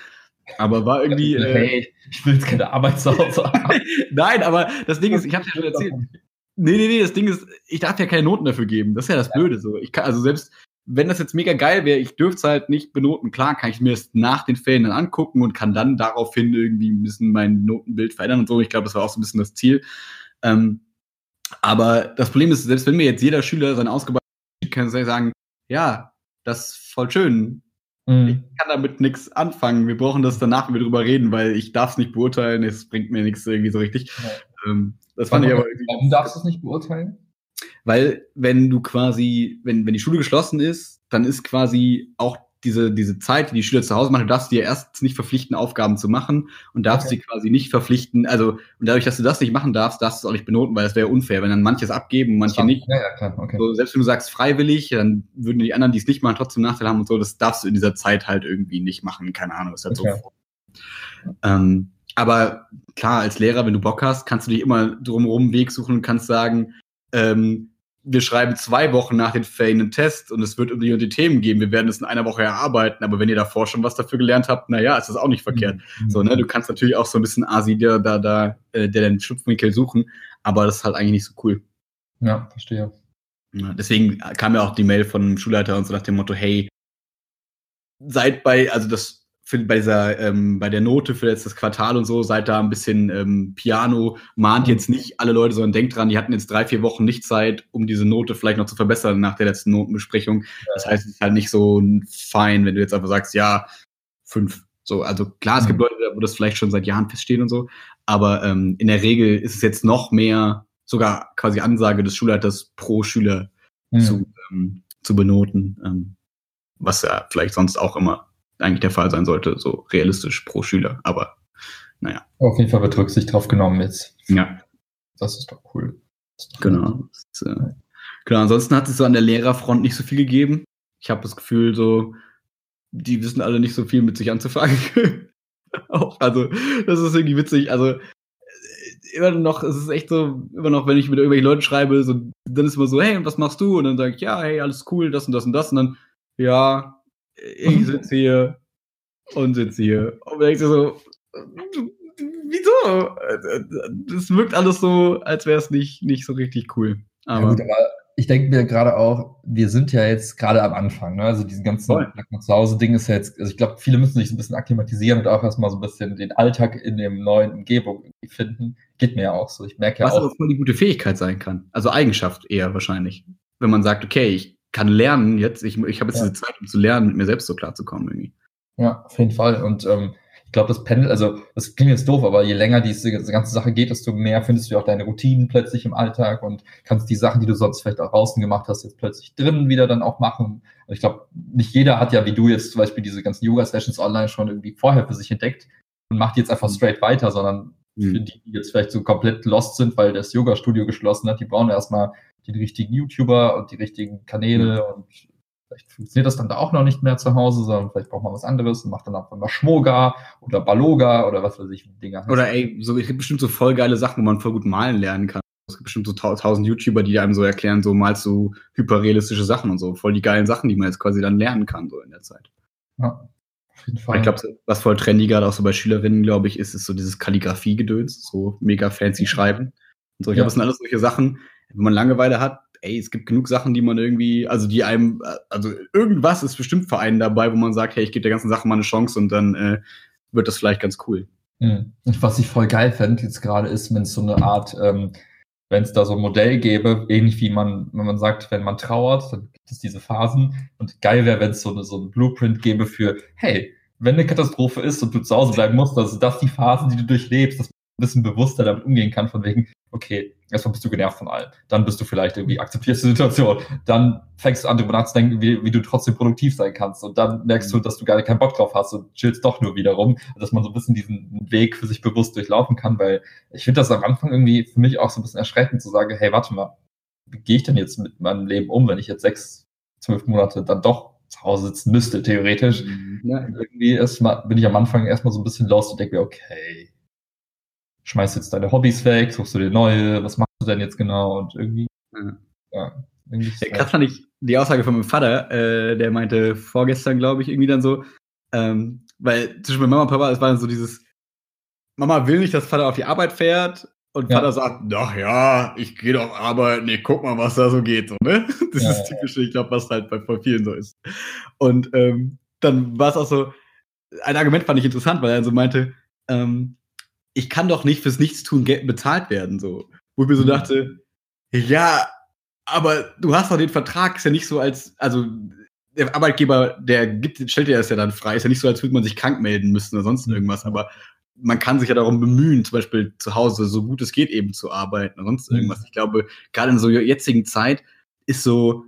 Aber war irgendwie. Äh, hey, ich will jetzt keine Arbeit zu Hause haben. Nein, aber das Ding ist, ich habe ja schon erzählt. Nee, nee, nee, das Ding ist, ich darf ja keine Noten dafür geben. Das ist ja das Blöde so. Ich kann, also selbst wenn das jetzt mega geil wäre, ich dürfte es halt nicht benoten. Klar, kann ich mir das nach den Ferien dann angucken und kann dann daraufhin irgendwie ein bisschen mein Notenbild verändern und so. Ich glaube, das war auch so ein bisschen das Ziel. Ähm, aber das Problem ist, selbst wenn mir jetzt jeder Schüler sein ausgebaut kann sagen, ja, das ist voll schön. Mhm. Ich kann damit nichts anfangen. Wir brauchen das danach wieder drüber reden, weil ich darf es nicht beurteilen. Es bringt mir nichts irgendwie so richtig. Ähm, das fand ich aber irgendwie. Warum darfst du es nicht beurteilen? Weil, wenn du quasi, wenn, wenn die Schule geschlossen ist, dann ist quasi auch diese, diese Zeit, die die Schüler zu Hause machen, du darfst dir erst nicht verpflichten, Aufgaben zu machen und darfst okay. sie quasi nicht verpflichten. Also, und dadurch, dass du das nicht machen darfst, darfst du es auch nicht benoten, weil das wäre unfair, wenn dann manches abgeben, manche nicht. Ja, ja, klar, okay. So, selbst wenn du sagst freiwillig, dann würden die anderen, die es nicht machen, trotzdem Nachteil haben und so. Das darfst du in dieser Zeit halt irgendwie nicht machen. Keine Ahnung, ist halt okay. so. Ähm, aber klar, als Lehrer, wenn du Bock hast, kannst du dich immer drumherum Weg suchen und kannst sagen, ähm, wir schreiben zwei Wochen nach den Ferien einen Test und es wird um die und die Themen geben. Wir werden es in einer Woche erarbeiten, aber wenn ihr davor schon was dafür gelernt habt, naja, ist das auch nicht verkehrt. Mhm. So, ne, du kannst natürlich auch so ein bisschen Asi der da, da, äh, der den Schlupfwinkel suchen, aber das ist halt eigentlich nicht so cool. Ja, verstehe. Ja, deswegen kam ja auch die Mail von dem Schulleiter und so nach dem Motto, hey, seid bei, also das für, bei dieser, ähm, bei der Note für letztes Quartal und so, seid da ein bisschen ähm, Piano, mahnt jetzt nicht alle Leute, sondern denkt dran, die hatten jetzt drei, vier Wochen nicht Zeit, um diese Note vielleicht noch zu verbessern nach der letzten Notenbesprechung. Das heißt, es ist halt nicht so fein, wenn du jetzt einfach sagst, ja, fünf. So, also klar, es gibt mhm. Leute, wo das vielleicht schon seit Jahren feststeht und so, aber ähm, in der Regel ist es jetzt noch mehr sogar quasi Ansage des Schulleiters pro Schüler mhm. zu, ähm, zu benoten, ähm, was ja vielleicht sonst auch immer eigentlich der Fall sein sollte, so realistisch pro Schüler. Aber naja. Auf jeden Fall wird Rücksicht drauf genommen jetzt. Ja. Das ist doch cool. Ist doch genau. Ist, äh, genau. Ansonsten hat es so an der Lehrerfront nicht so viel gegeben. Ich habe das Gefühl, so, die wissen alle nicht so viel mit sich anzufangen. Auch, also, das ist irgendwie witzig. Also, äh, immer noch, es ist echt so, immer noch, wenn ich mit irgendwelchen Leuten schreibe, so, dann ist immer so, hey, was machst du? Und dann sage ich, ja, hey, alles cool, das und das und das. Und dann, ja, ich sitze hier und sitze hier. Und denkst du so, wieso? Das wirkt alles so, als wäre es nicht, nicht so richtig cool. Aber, ja gut, aber ich denke mir gerade auch, wir sind ja jetzt gerade am Anfang, ne? Also diesen ganzen zu Hause Ding ist ja jetzt, also ich glaube, viele müssen sich so ein bisschen akklimatisieren und auch erstmal so ein bisschen den Alltag in dem neuen Umgebung finden. Geht mir ja auch so. Ich merke ja Was auch. Was aber voll die gute Fähigkeit sein kann. Also Eigenschaft eher wahrscheinlich. Wenn man sagt, okay, ich kann lernen jetzt. Ich, ich habe jetzt ja. diese Zeit, um zu lernen, mit mir selbst so klarzukommen irgendwie. Ja, auf jeden Fall. Und ähm, ich glaube, das Pendel, also das klingt jetzt doof, aber je länger diese, diese, ganze Sache geht, desto mehr findest du auch deine Routinen plötzlich im Alltag und kannst die Sachen, die du sonst vielleicht auch draußen gemacht hast, jetzt plötzlich drinnen wieder dann auch machen. Und ich glaube, nicht jeder hat ja, wie du jetzt zum Beispiel diese ganzen Yoga-Sessions online schon irgendwie vorher für sich entdeckt und macht jetzt einfach mhm. straight weiter, sondern mhm. für die, die jetzt vielleicht so komplett lost sind, weil das Yoga-Studio geschlossen hat, die brauchen erstmal die richtigen YouTuber und die richtigen Kanäle mhm. und Vielleicht funktioniert das dann da auch noch nicht mehr zu Hause, sondern vielleicht braucht man was anderes und macht dann auch mal Schmoga oder Baloga oder was weiß ich, Dinger. Oder ey, so, es gibt bestimmt so voll geile Sachen, wo man voll gut malen lernen kann. Es gibt bestimmt so tausend YouTuber, die einem so erklären, so malst du hyperrealistische Sachen und so. Voll die geilen Sachen, die man jetzt quasi dann lernen kann, so in der Zeit. Ja, auf jeden Fall. Ich glaube, was voll trendy gerade auch so bei Schülerinnen, glaube ich, ist, ist so dieses Kalligrafie-Gedöns, so mega fancy schreiben. Und so, ich ja. glaube, das sind alles solche Sachen, wenn man Langeweile hat, ey, es gibt genug Sachen, die man irgendwie, also die einem, also irgendwas ist bestimmt für einen dabei, wo man sagt, hey, ich gebe der ganzen Sache mal eine Chance und dann äh, wird das vielleicht ganz cool. Mhm. Und was ich voll geil fände jetzt gerade ist, wenn es so eine Art, ähm, wenn es da so ein Modell gäbe, ähnlich wie man, wenn man sagt, wenn man trauert, dann gibt es diese Phasen. Und geil wäre, wenn es so, eine, so ein Blueprint gäbe für, hey, wenn eine Katastrophe ist und du zu Hause bleiben musst, also das die Phasen, die du durchlebst, ein bisschen bewusster damit umgehen kann, von wegen, okay, erstmal bist du genervt von allem. Dann bist du vielleicht irgendwie, akzeptierst die Situation. Dann fängst du an, darüber nachzudenken, wie, wie du trotzdem produktiv sein kannst. Und dann merkst du, dass du gar keinen Bock drauf hast und chillst doch nur wiederum. Dass man so ein bisschen diesen Weg für sich bewusst durchlaufen kann, weil ich finde das am Anfang irgendwie für mich auch so ein bisschen erschreckend zu sagen, hey, warte mal, wie gehe ich denn jetzt mit meinem Leben um, wenn ich jetzt sechs, zwölf Monate dann doch zu Hause sitzen müsste, theoretisch. Mhm. Ja, irgendwie erstmal, bin ich am Anfang erstmal so ein bisschen lost und denke mir, okay, schmeißt jetzt deine Hobbys weg, suchst du dir neue, was machst du denn jetzt genau und irgendwie, ja. ja irgendwie ja, krass fand ich die Aussage von meinem Vater, äh, der meinte vorgestern, glaube ich, irgendwie dann so, ähm, weil zwischen Mama und Papa, es war dann so dieses, Mama will nicht, dass Vater auf die Arbeit fährt und ja. Vater sagt, ach ja, ich gehe doch arbeiten, nee, guck mal, was da so geht, so, ne? Das ja, ist typisch, ich glaube, was halt bei vielen so ist. Und ähm, dann war es auch so, ein Argument fand ich interessant, weil er so meinte, ähm, ich kann doch nicht fürs Nichtstun bezahlt werden, so. Wo ich mir so mhm. dachte, ja, aber du hast doch den Vertrag, ist ja nicht so als, also der Arbeitgeber, der gibt, stellt dir das ja dann frei, ist ja nicht so, als würde man sich krank melden müssen oder sonst irgendwas, aber man kann sich ja darum bemühen, zum Beispiel zu Hause so gut es geht eben zu arbeiten oder sonst mhm. irgendwas. Ich glaube, gerade in so jetzigen Zeit ist so,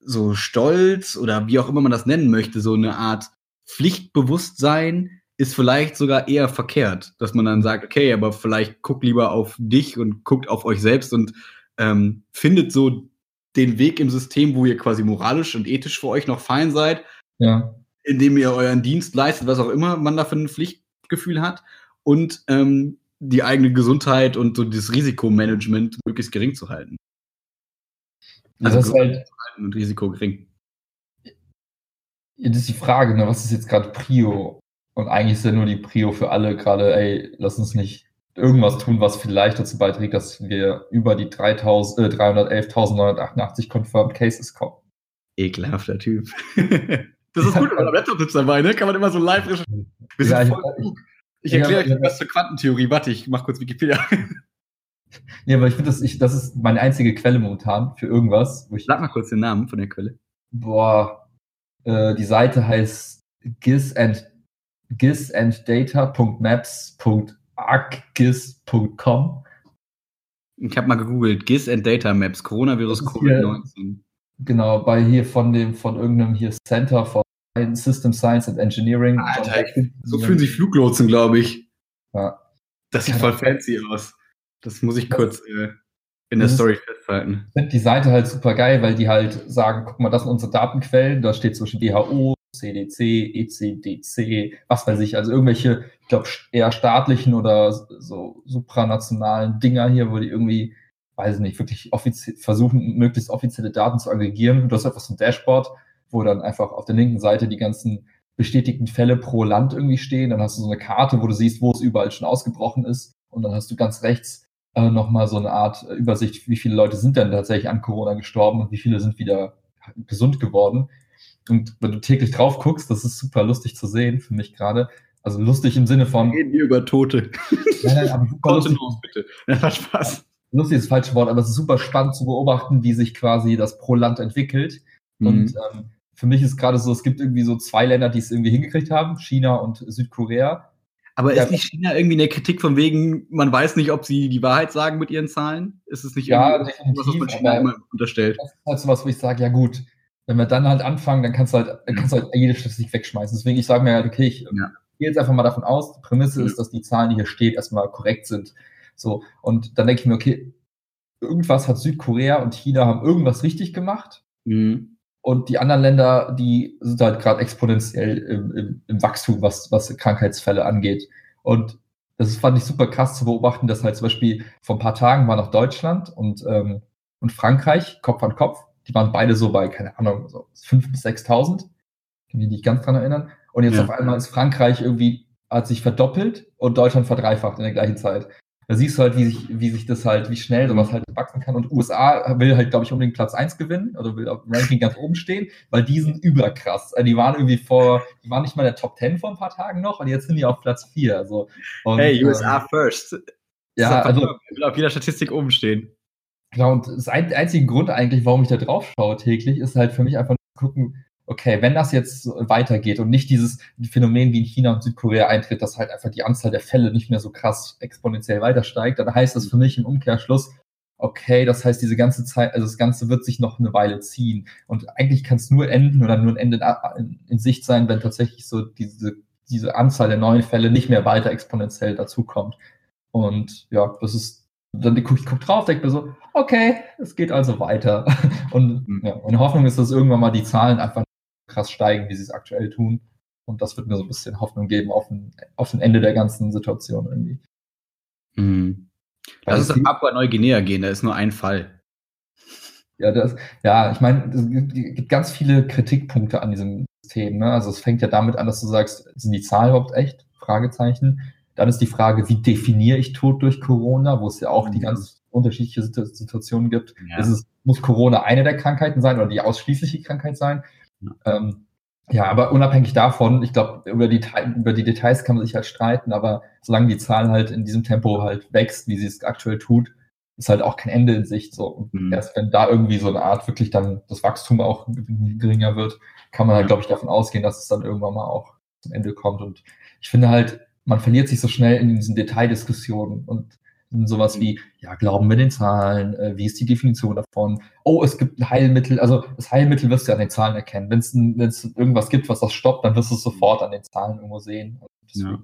so Stolz oder wie auch immer man das nennen möchte, so eine Art Pflichtbewusstsein ist vielleicht sogar eher verkehrt, dass man dann sagt, okay, aber vielleicht guckt lieber auf dich und guckt auf euch selbst und ähm, findet so den Weg im System, wo ihr quasi moralisch und ethisch für euch noch fein seid, ja. indem ihr euren Dienst leistet, was auch immer man da für ein Pflichtgefühl hat und ähm, die eigene Gesundheit und so das Risikomanagement möglichst gering zu halten. Also das ist halt und Risiko gering. Das ist die Frage, ne, was ist jetzt gerade Prio? Und eigentlich ist ja nur die Prio für alle gerade, ey, lass uns nicht irgendwas tun, was vielleicht dazu beiträgt, dass wir über die 3000, äh, 311.988 Confirmed Cases kommen. Ekelhafter Typ. das ist gut, wenn man am Laptop sitzt dabei, ne? Kann man immer so live recherchieren. Ja, ich, ich, ich erkläre euch ja, was zur Quantentheorie. Warte, ich mach kurz Wikipedia. Ja, aber ich finde, das, ich, das ist meine einzige Quelle momentan für irgendwas. Wo ich, Sag mal kurz den Namen von der Quelle. Boah, äh, die Seite heißt Gis and gisanddata.maps.arcgis.com. Ich habe mal gegoogelt, GIS and Data Maps, Coronavirus Covid-19. Genau, bei hier von dem, von irgendeinem hier Center for System Science and Engineering. Alter, so fühlen sich Fluglotsen, glaube ich. Ja. Das sieht voll fancy aus. Das muss ich kurz äh, in der Story festhalten. Ich finde die Seite halt super geil, weil die halt sagen, guck mal, das sind unsere Datenquellen, da steht zwischen WHO, CDC, ECDC, was weiß ich, also irgendwelche, ich glaube, eher staatlichen oder so supranationalen Dinger hier, wo die irgendwie, weiß ich nicht, wirklich versuchen, möglichst offizielle Daten zu aggregieren. Du hast einfach so ein Dashboard, wo dann einfach auf der linken Seite die ganzen bestätigten Fälle pro Land irgendwie stehen. Dann hast du so eine Karte, wo du siehst, wo es überall schon ausgebrochen ist. Und dann hast du ganz rechts äh, nochmal so eine Art Übersicht, wie viele Leute sind denn tatsächlich an Corona gestorben und wie viele sind wieder gesund geworden. Und wenn du täglich drauf guckst, das ist super lustig zu sehen, für mich gerade. Also lustig im Sinne von. Reden wir über Tote. Nein, nein, aber super lustig. bitte. Ja, hat Spaß. Lustig ist das falsche Wort, aber es ist super spannend zu beobachten, wie sich quasi das pro Land entwickelt. Mhm. Und ähm, für mich ist gerade so, es gibt irgendwie so zwei Länder, die es irgendwie hingekriegt haben, China und Südkorea. Aber Ja. ist nicht China irgendwie eine Kritik von wegen, man weiß nicht, ob sie die Wahrheit sagen mit ihren Zahlen? Ist es nicht Ja, irgendwie was, man China immer unterstellt? Das ist halt so was, wo ich sage, ja gut, wenn wir dann halt anfangen, dann kannst du halt, dann kannst du halt jede Statistik wegschmeißen. Deswegen, ich sage mir halt, okay, ich Ja. gehe jetzt einfach mal davon aus, die Prämisse ist, dass die Zahlen, die hier stehen, erstmal korrekt sind. So, und dann denke ich mir, okay, irgendwas hat Südkorea und China haben irgendwas richtig gemacht. Mhm. Und die anderen Länder, die sind halt gerade exponentiell im, im, im Wachstum, was, was Krankheitsfälle angeht. Und das fand ich super krass zu beobachten, dass halt zum Beispiel vor ein paar Tagen war noch Deutschland und, ähm, und Frankreich Kopf an Kopf. Die waren beide so bei, keine Ahnung, so 5.000 bis 6.000. Kann mich nicht ganz dran erinnern. Und jetzt Ja. auf einmal ist Frankreich irgendwie, hat sich verdoppelt und Deutschland verdreifacht in der gleichen Zeit. Da siehst du halt, wie sich, wie sich das halt, wie schnell sowas halt wachsen kann. Und USA will halt, glaube ich, unbedingt Platz eins gewinnen oder will auf dem Ranking ganz oben stehen, weil die sind überkrass. Also die waren irgendwie vor, die waren nicht mal in der Top 10 vor ein paar Tagen noch und jetzt sind die auf Platz 4. Also, und, Hey, ähm, USA first. ja, also, will auf jeder Statistik oben stehen. Genau, und das einzige Grund eigentlich, warum ich da drauf schaue täglich, ist halt für mich einfach nur zu gucken, okay, wenn das jetzt weitergeht und nicht dieses Phänomen wie in China und Südkorea eintritt, dass halt einfach die Anzahl der Fälle nicht mehr so krass exponentiell weiter steigt, dann heißt das für mich im Umkehrschluss, okay, das heißt, diese ganze Zeit, also das Ganze wird sich noch eine Weile ziehen. Und eigentlich kann es nur enden oder nur ein Ende in, in, in Sicht sein, wenn tatsächlich so diese, diese Anzahl der neuen Fälle nicht mehr weiter exponentiell dazukommt. Und ja, das ist dann gucke ich guck drauf, denke mir so, okay, es geht also weiter. Und Mhm. ja, meine Hoffnung ist, dass irgendwann mal die Zahlen einfach krass steigen, wie sie es aktuell tun. Und das wird mir so ein bisschen Hoffnung geben auf ein, auf ein Ende der ganzen Situation irgendwie. Mhm. Lass uns nach Papua-Neuguinea gehen, da ist nur ein Fall. Ja, das, ja, ich meine, es gibt, gibt ganz viele Kritikpunkte an diesem System. Ne? Also es fängt ja damit an, dass du sagst, sind die Zahlen überhaupt echt? Fragezeichen. Dann ist die Frage, wie definiere ich Tod durch Corona, wo es ja auch die Mhm. ganz unterschiedliche Situ- Situationen gibt. Ja. Ist es, muss Corona eine der Krankheiten sein oder die ausschließliche Krankheit sein? Ja. Ähm, ja, aber unabhängig davon, ich glaube, über die, über die Details kann man sich halt streiten, aber solange die Zahl halt in diesem Tempo halt wächst, wie sie es aktuell tut, ist halt auch kein Ende in Sicht. So. Und Mhm. erst wenn da irgendwie so eine Art wirklich dann das Wachstum auch geringer wird, kann man halt, glaube ich, davon ausgehen, dass es dann irgendwann mal auch zum Ende kommt. Und ich finde halt, man verliert sich so schnell in diesen Detaildiskussionen und in sowas wie, ja, glauben wir den Zahlen, äh, wie ist die Definition davon? Oh, es gibt ein Heilmittel, also das Heilmittel wirst du an den Zahlen erkennen. Wenn es irgendwas gibt, was das stoppt, dann wirst du es sofort an den Zahlen irgendwo sehen. Deswegen, Ja.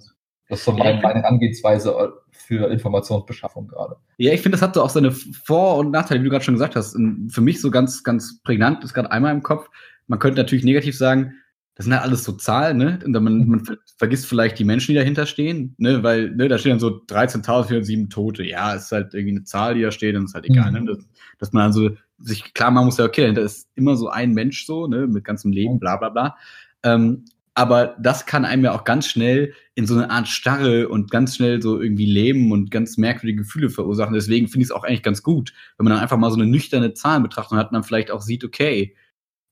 Das ist so mein, meine Angehensweise für Informationsbeschaffung gerade. Ja, ich finde, das hat so auch seine Vor- und Nachteile, wie du gerade schon gesagt hast. Und für mich so ganz, ganz prägnant ist gerade einmal im Kopf. Man könnte natürlich negativ sagen, das sind halt alles so Zahlen, ne? Und dann man, man ver- vergisst vielleicht die Menschen, die dahinter stehen, ne? Weil, ne, da stehen dann so 13.407 Tote. Ja, ist halt irgendwie eine Zahl, die da steht, dann ist halt egal, Mhm. ne? Das, dass man also sich klar machen muss, ja, okay, dahinter ist immer so ein Mensch so, ne? Mit ganzem Leben, bla, bla, bla. Ähm, aber das kann einem ja auch ganz schnell in so eine Art Starre und ganz schnell so irgendwie Lähmen und ganz merkwürdige Gefühle verursachen. Deswegen finde ich es auch eigentlich ganz gut, wenn man dann einfach mal so eine nüchterne Zahlenbetrachtung hat und dann vielleicht auch sieht, okay,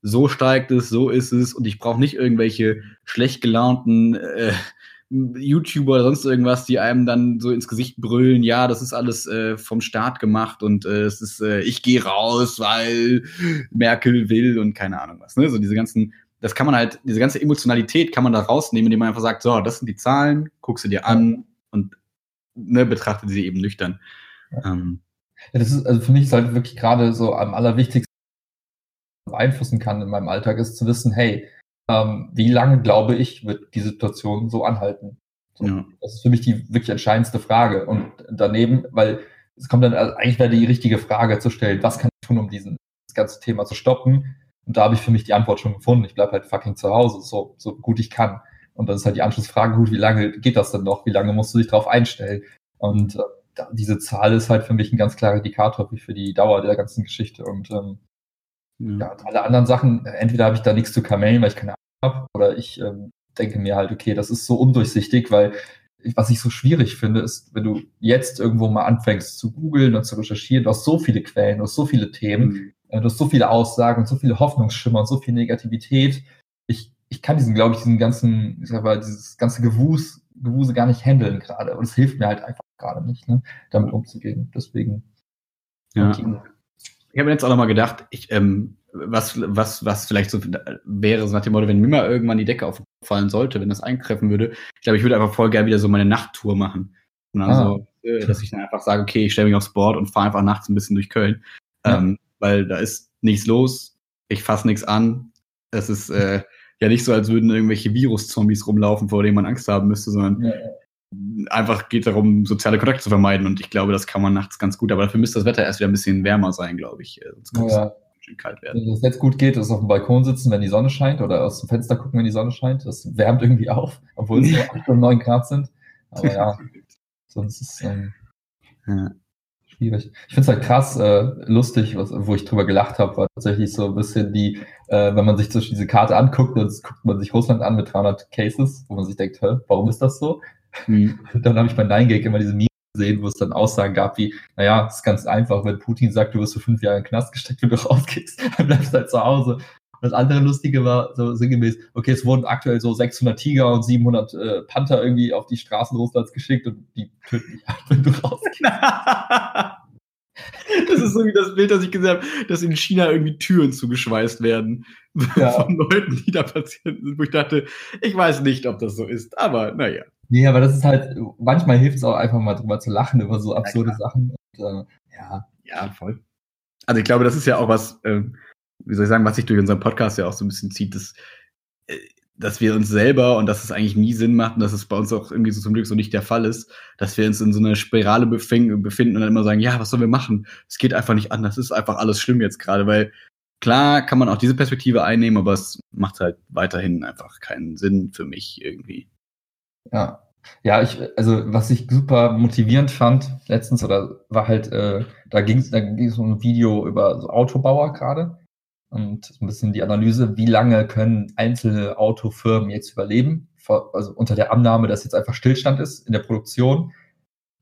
so steigt es, so ist es und ich brauche nicht irgendwelche schlecht gelaunten äh, YouTuber oder sonst irgendwas, die einem dann so ins Gesicht brüllen, ja, das ist alles äh, vom Staat gemacht und äh, es ist, äh, ich gehe raus, weil Merkel will und keine Ahnung was. Ne? So diese ganzen, das kann man halt, diese ganze Emotionalität kann man da rausnehmen, indem man einfach sagt, so, das sind die Zahlen, guckst du dir an und ne, betrachte sie eben nüchtern. Ähm, Ja, das ist, also für mich ist halt wirklich gerade so am allerwichtigsten beeinflussen kann in meinem Alltag, ist zu wissen, hey, ähm, wie lange glaube ich, wird die Situation so anhalten? So, ja. Das ist für mich die wirklich entscheidendste Frage. Und daneben, weil es kommt dann, also eigentlich wäre die richtige Frage zu stellen, was kann ich tun, um diesen, das ganze Thema zu stoppen? Und da habe ich für mich die Antwort schon gefunden. Ich bleibe halt fucking zu Hause, so, so gut ich kann. Und dann ist halt die Anschlussfrage, gut, wie lange geht das denn noch? Wie lange musst du dich darauf einstellen? Und äh, diese Zahl ist halt für mich ein ganz klarer Indikator für die Dauer der ganzen Geschichte. Und ähm, ja, alle anderen Sachen, äh, entweder habe ich da nichts zu kamellen, weil ich keine Ahnung habe, oder ich ähm, denke mir halt, okay, das ist so undurchsichtig, weil was ich so schwierig finde, ist, wenn du jetzt irgendwo mal anfängst zu googeln und zu recherchieren, du hast so viele Quellen, du hast so viele Themen, Mhm. äh, du hast so viele Aussagen und so viele Hoffnungsschimmer und so viel Negativität. Ich, ich kann diesen, glaube ich, diesen ganzen, ich sag mal, dieses ganze Gewus, Gewuse gar nicht handeln gerade. Und es hilft mir halt einfach gerade nicht, ne, damit umzugehen. Deswegen. Ja. Ich habe jetzt auch noch mal gedacht, ich, ähm, was, was, was vielleicht so wäre, so nach dem Motto, wenn mir mal irgendwann die Decke auffallen sollte, wenn das eintreffen würde, ich glaube, ich würde einfach voll gerne wieder so meine Nachttour machen. Und dann Ah. so, äh, dass ich dann einfach sage, okay, ich stelle mich aufs Board und fahre einfach nachts ein bisschen durch Köln. Ja. Ähm, weil da ist nichts los, ich fasse nichts an. Es ist äh, ja nicht so, als würden irgendwelche Virus-Zombies rumlaufen, vor denen man Angst haben müsste, sondern Ja, einfach geht darum, soziale Kontakte zu vermeiden. Und ich glaube, das kann man nachts ganz gut. Aber dafür müsste das Wetter erst wieder ein bisschen wärmer sein, glaube ich. Äh, Sonst kann es ja. schön kalt werden. Wenn es jetzt gut geht, ist auf dem Balkon sitzen, wenn die Sonne scheint oder aus dem Fenster gucken, wenn die Sonne scheint. Das wärmt irgendwie auf, obwohl es nur 8 und 9 Grad sind. Aber ja, sonst ist es ähm, Ja. schwierig. Ich finde es halt krass äh, lustig, was, wo ich drüber gelacht habe, war tatsächlich so ein bisschen die, äh, wenn man sich diese Karte anguckt, dann guckt man sich Russland an mit 300 Cases, wo man sich denkt, hä, warum ist das so? Hm. Dann habe ich bei 9gag immer diese Meme gesehen, wo es dann Aussagen gab wie, naja, es ist ganz einfach, wenn Putin sagt, du wirst für fünf Jahre in den Knast gesteckt, wenn du rausgehst, dann bleibst du halt zu Hause. Und das andere Lustige war so sinngemäß, okay, es wurden aktuell so 600 Tiger und 700 äh, Panther irgendwie auf die Straßen Russlands geschickt und die töten dich halt, wenn du rausgehst. Das ist so wie das Bild, das ich gesehen habe, dass in China irgendwie Türen zugeschweißt werden Ja. von Leuten, die da Patienten sind, wo ich dachte, ich weiß nicht, ob das so ist, aber naja. Nee, aber das ist halt, manchmal hilft es auch einfach mal drüber zu lachen über so absurde klar. Sachen. Und, äh, ja, Ja, voll. Also ich glaube, das ist ja auch was, ähm, wie soll ich sagen, was sich durch unseren Podcast ja auch so ein bisschen zieht, dass, äh, dass wir uns selber und dass es eigentlich nie Sinn macht und dass es bei uns auch irgendwie so zum Glück so nicht der Fall ist, dass wir uns in so einer Spirale befing- befinden und dann immer sagen, ja, was sollen wir machen? Es geht einfach nicht anders, es ist einfach alles schlimm jetzt gerade, weil klar kann man auch diese Perspektive einnehmen, aber es macht halt weiterhin einfach keinen Sinn für mich irgendwie. Ja. Ja, ich, also was ich super motivierend fand letztens, oder war halt, äh, da ging es da ging's um ein Video über so Autobauer gerade und so ein bisschen die Analyse, wie lange können einzelne Autofirmen jetzt überleben, vor, also unter der Annahme, dass jetzt einfach Stillstand ist in der Produktion.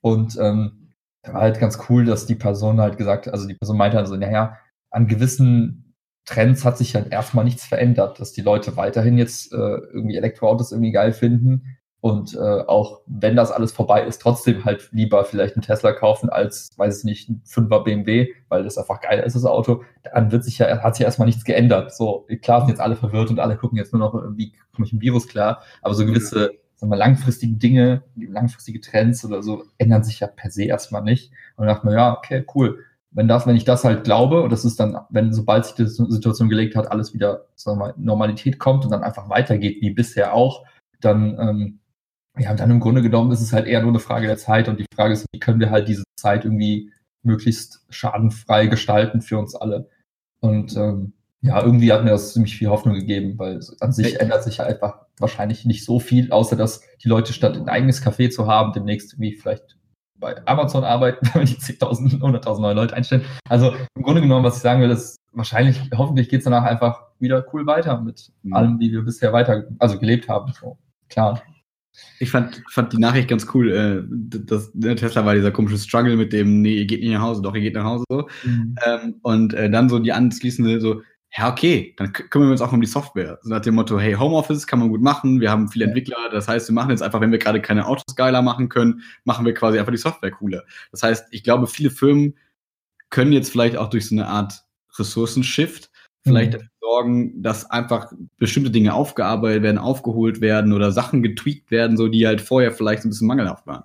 Und ähm, war halt ganz cool, dass die Person halt gesagt, also die Person meinte halt so, naja, an gewissen Trends hat sich halt erstmal nichts verändert, dass die Leute weiterhin jetzt äh, irgendwie Elektroautos irgendwie geil finden und äh, auch wenn das alles vorbei ist, trotzdem halt lieber vielleicht einen Tesla kaufen als, weiß ich nicht, ein 5er BMW, weil das einfach geil ist, das Auto, dann wird sich ja, hat sich erstmal nichts geändert. So, klar sind jetzt alle verwirrt und alle gucken jetzt nur noch, wie komme ich im Virus klar, aber so gewisse, sagen wir, langfristige Dinge, langfristige Trends oder so, ändern sich ja per se erstmal nicht. Und dann dachte man, ja, okay, cool. Wenn das, wenn ich das halt glaube, und das ist dann, wenn sobald sich die Situation gelegt hat, alles wieder, sagen wir mal, Normalität kommt und dann einfach weitergeht, wie bisher auch, dann, ähm, ja, und dann im Grunde genommen ist es halt eher nur eine Frage der Zeit und die Frage ist, wie können wir halt diese Zeit irgendwie möglichst schadenfrei gestalten für uns alle. Und ähm, ja, irgendwie hat mir das ziemlich viel Hoffnung gegeben, weil an sich Ja. ändert sich halt einfach wahrscheinlich nicht so viel, außer dass die Leute statt ein eigenes Café zu haben, demnächst irgendwie vielleicht bei Amazon arbeiten, wenn wir die 10.000, 100.000 neue Leute einstellen. Also im Grunde genommen, was ich sagen will, ist wahrscheinlich, hoffentlich geht es danach einfach wieder cool weiter mit Mhm. allem, wie wir bisher weiter, also gelebt haben. So, klar. Ich fand, fand die Nachricht ganz cool. Äh, das, der Tesla war dieser komische Struggle mit dem, nee, ihr geht nicht nach Hause, doch, ihr geht nach Hause so. Ähm, und äh, dann so die anschließende so, ja, okay, dann kümmern wir uns auch um die Software. So nach dem Motto, hey, Homeoffice kann man gut machen, wir haben viele. Entwickler, das heißt, wir machen jetzt einfach, wenn wir gerade keine Autos geiler machen können, machen wir quasi einfach die Software cooler. Das heißt, ich glaube, viele Firmen können jetzt vielleicht auch durch so eine Art Ressourcenshift vielleicht Mhm. dafür sorgen, dass einfach bestimmte Dinge aufgearbeitet werden, aufgeholt werden oder Sachen getweakt werden, so die halt vorher vielleicht so ein bisschen mangelhaft waren.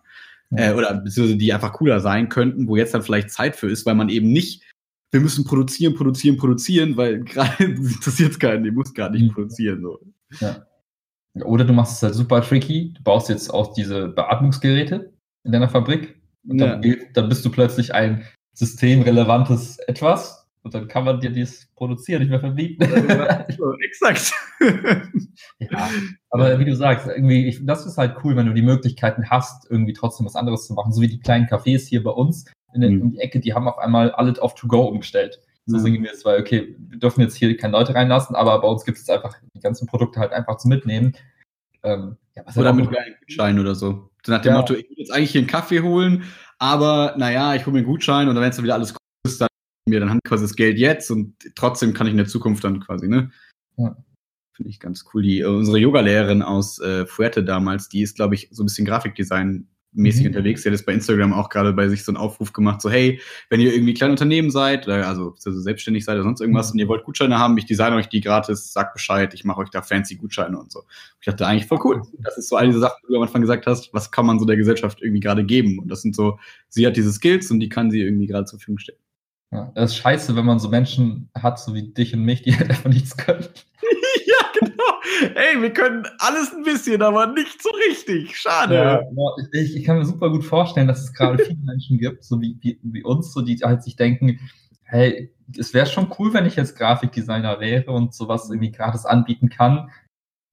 Äh, oder beziehungsweise die einfach cooler sein könnten, wo jetzt dann vielleicht Zeit für ist, weil man eben nicht, wir müssen produzieren, produzieren, produzieren, weil gerade interessiert es keinen, die muss gerade nicht Mhm. produzieren. So. Ja. Oder du machst es halt super tricky. Du baust jetzt auch diese Beatmungsgeräte in deiner Fabrik. Und dann, Ja. gilt- dann bist du plötzlich ein systemrelevantes Etwas. Und dann kann man dir dieses Produzieren nicht mehr verbieten. exakt. ja. Aber wie du sagst, irgendwie, ich, das ist halt cool, wenn du die Möglichkeiten hast, irgendwie trotzdem was anderes zu machen. So wie die kleinen Cafés hier bei uns in der, Mhm. um die Ecke, die haben auf einmal alles auf To-Go umgestellt. So Ja. sinngemäß, weil, okay, wir dürfen jetzt hier keine Leute reinlassen, aber bei uns gibt es einfach die ganzen Produkte halt einfach zum Mitnehmen. Ähm, ja, halt Oder auch mit einem Gutschein oder so. Nach dem Ja. Motto, ich will jetzt eigentlich hier einen Kaffee holen, aber naja, ich hole mir einen Gutschein und dann, wenn es wieder alles cool mir dann haben wir quasi das Geld jetzt und trotzdem kann ich in der Zukunft dann quasi, ne? Ja. Finde ich ganz cool. Die, äh, unsere Yoga-Lehrerin aus äh, Fuerte damals, die ist, glaube ich, so ein bisschen Grafikdesign mäßig Mhm. unterwegs. Der hat jetzt bei Instagram auch gerade bei sich so einen Aufruf gemacht, so hey, wenn ihr irgendwie kleine Unternehmen seid, oder also, also selbstständig seid oder sonst irgendwas Mhm. und ihr wollt Gutscheine haben, ich design euch die gratis, sagt Bescheid, ich mache euch da fancy Gutscheine und so. Ich dachte eigentlich voll cool. Das ist so all diese Sachen, die du am Anfang gesagt hast, was kann man so der Gesellschaft irgendwie gerade geben? Und das sind so, sie hat diese Skills und die kann sie irgendwie gerade zur Verfügung stellen. Ja, das ist scheiße, wenn man so Menschen hat, so wie dich und mich, die halt einfach nichts können. ja, genau. Ey, wir können alles ein bisschen, aber nicht so richtig. Schade. Ja, ich, ich kann mir super gut vorstellen, dass es gerade viele Menschen gibt, so wie, wie, wie uns, so die halt sich denken, hey, es wäre schon cool, wenn ich jetzt Grafikdesigner wäre und sowas irgendwie gratis anbieten kann,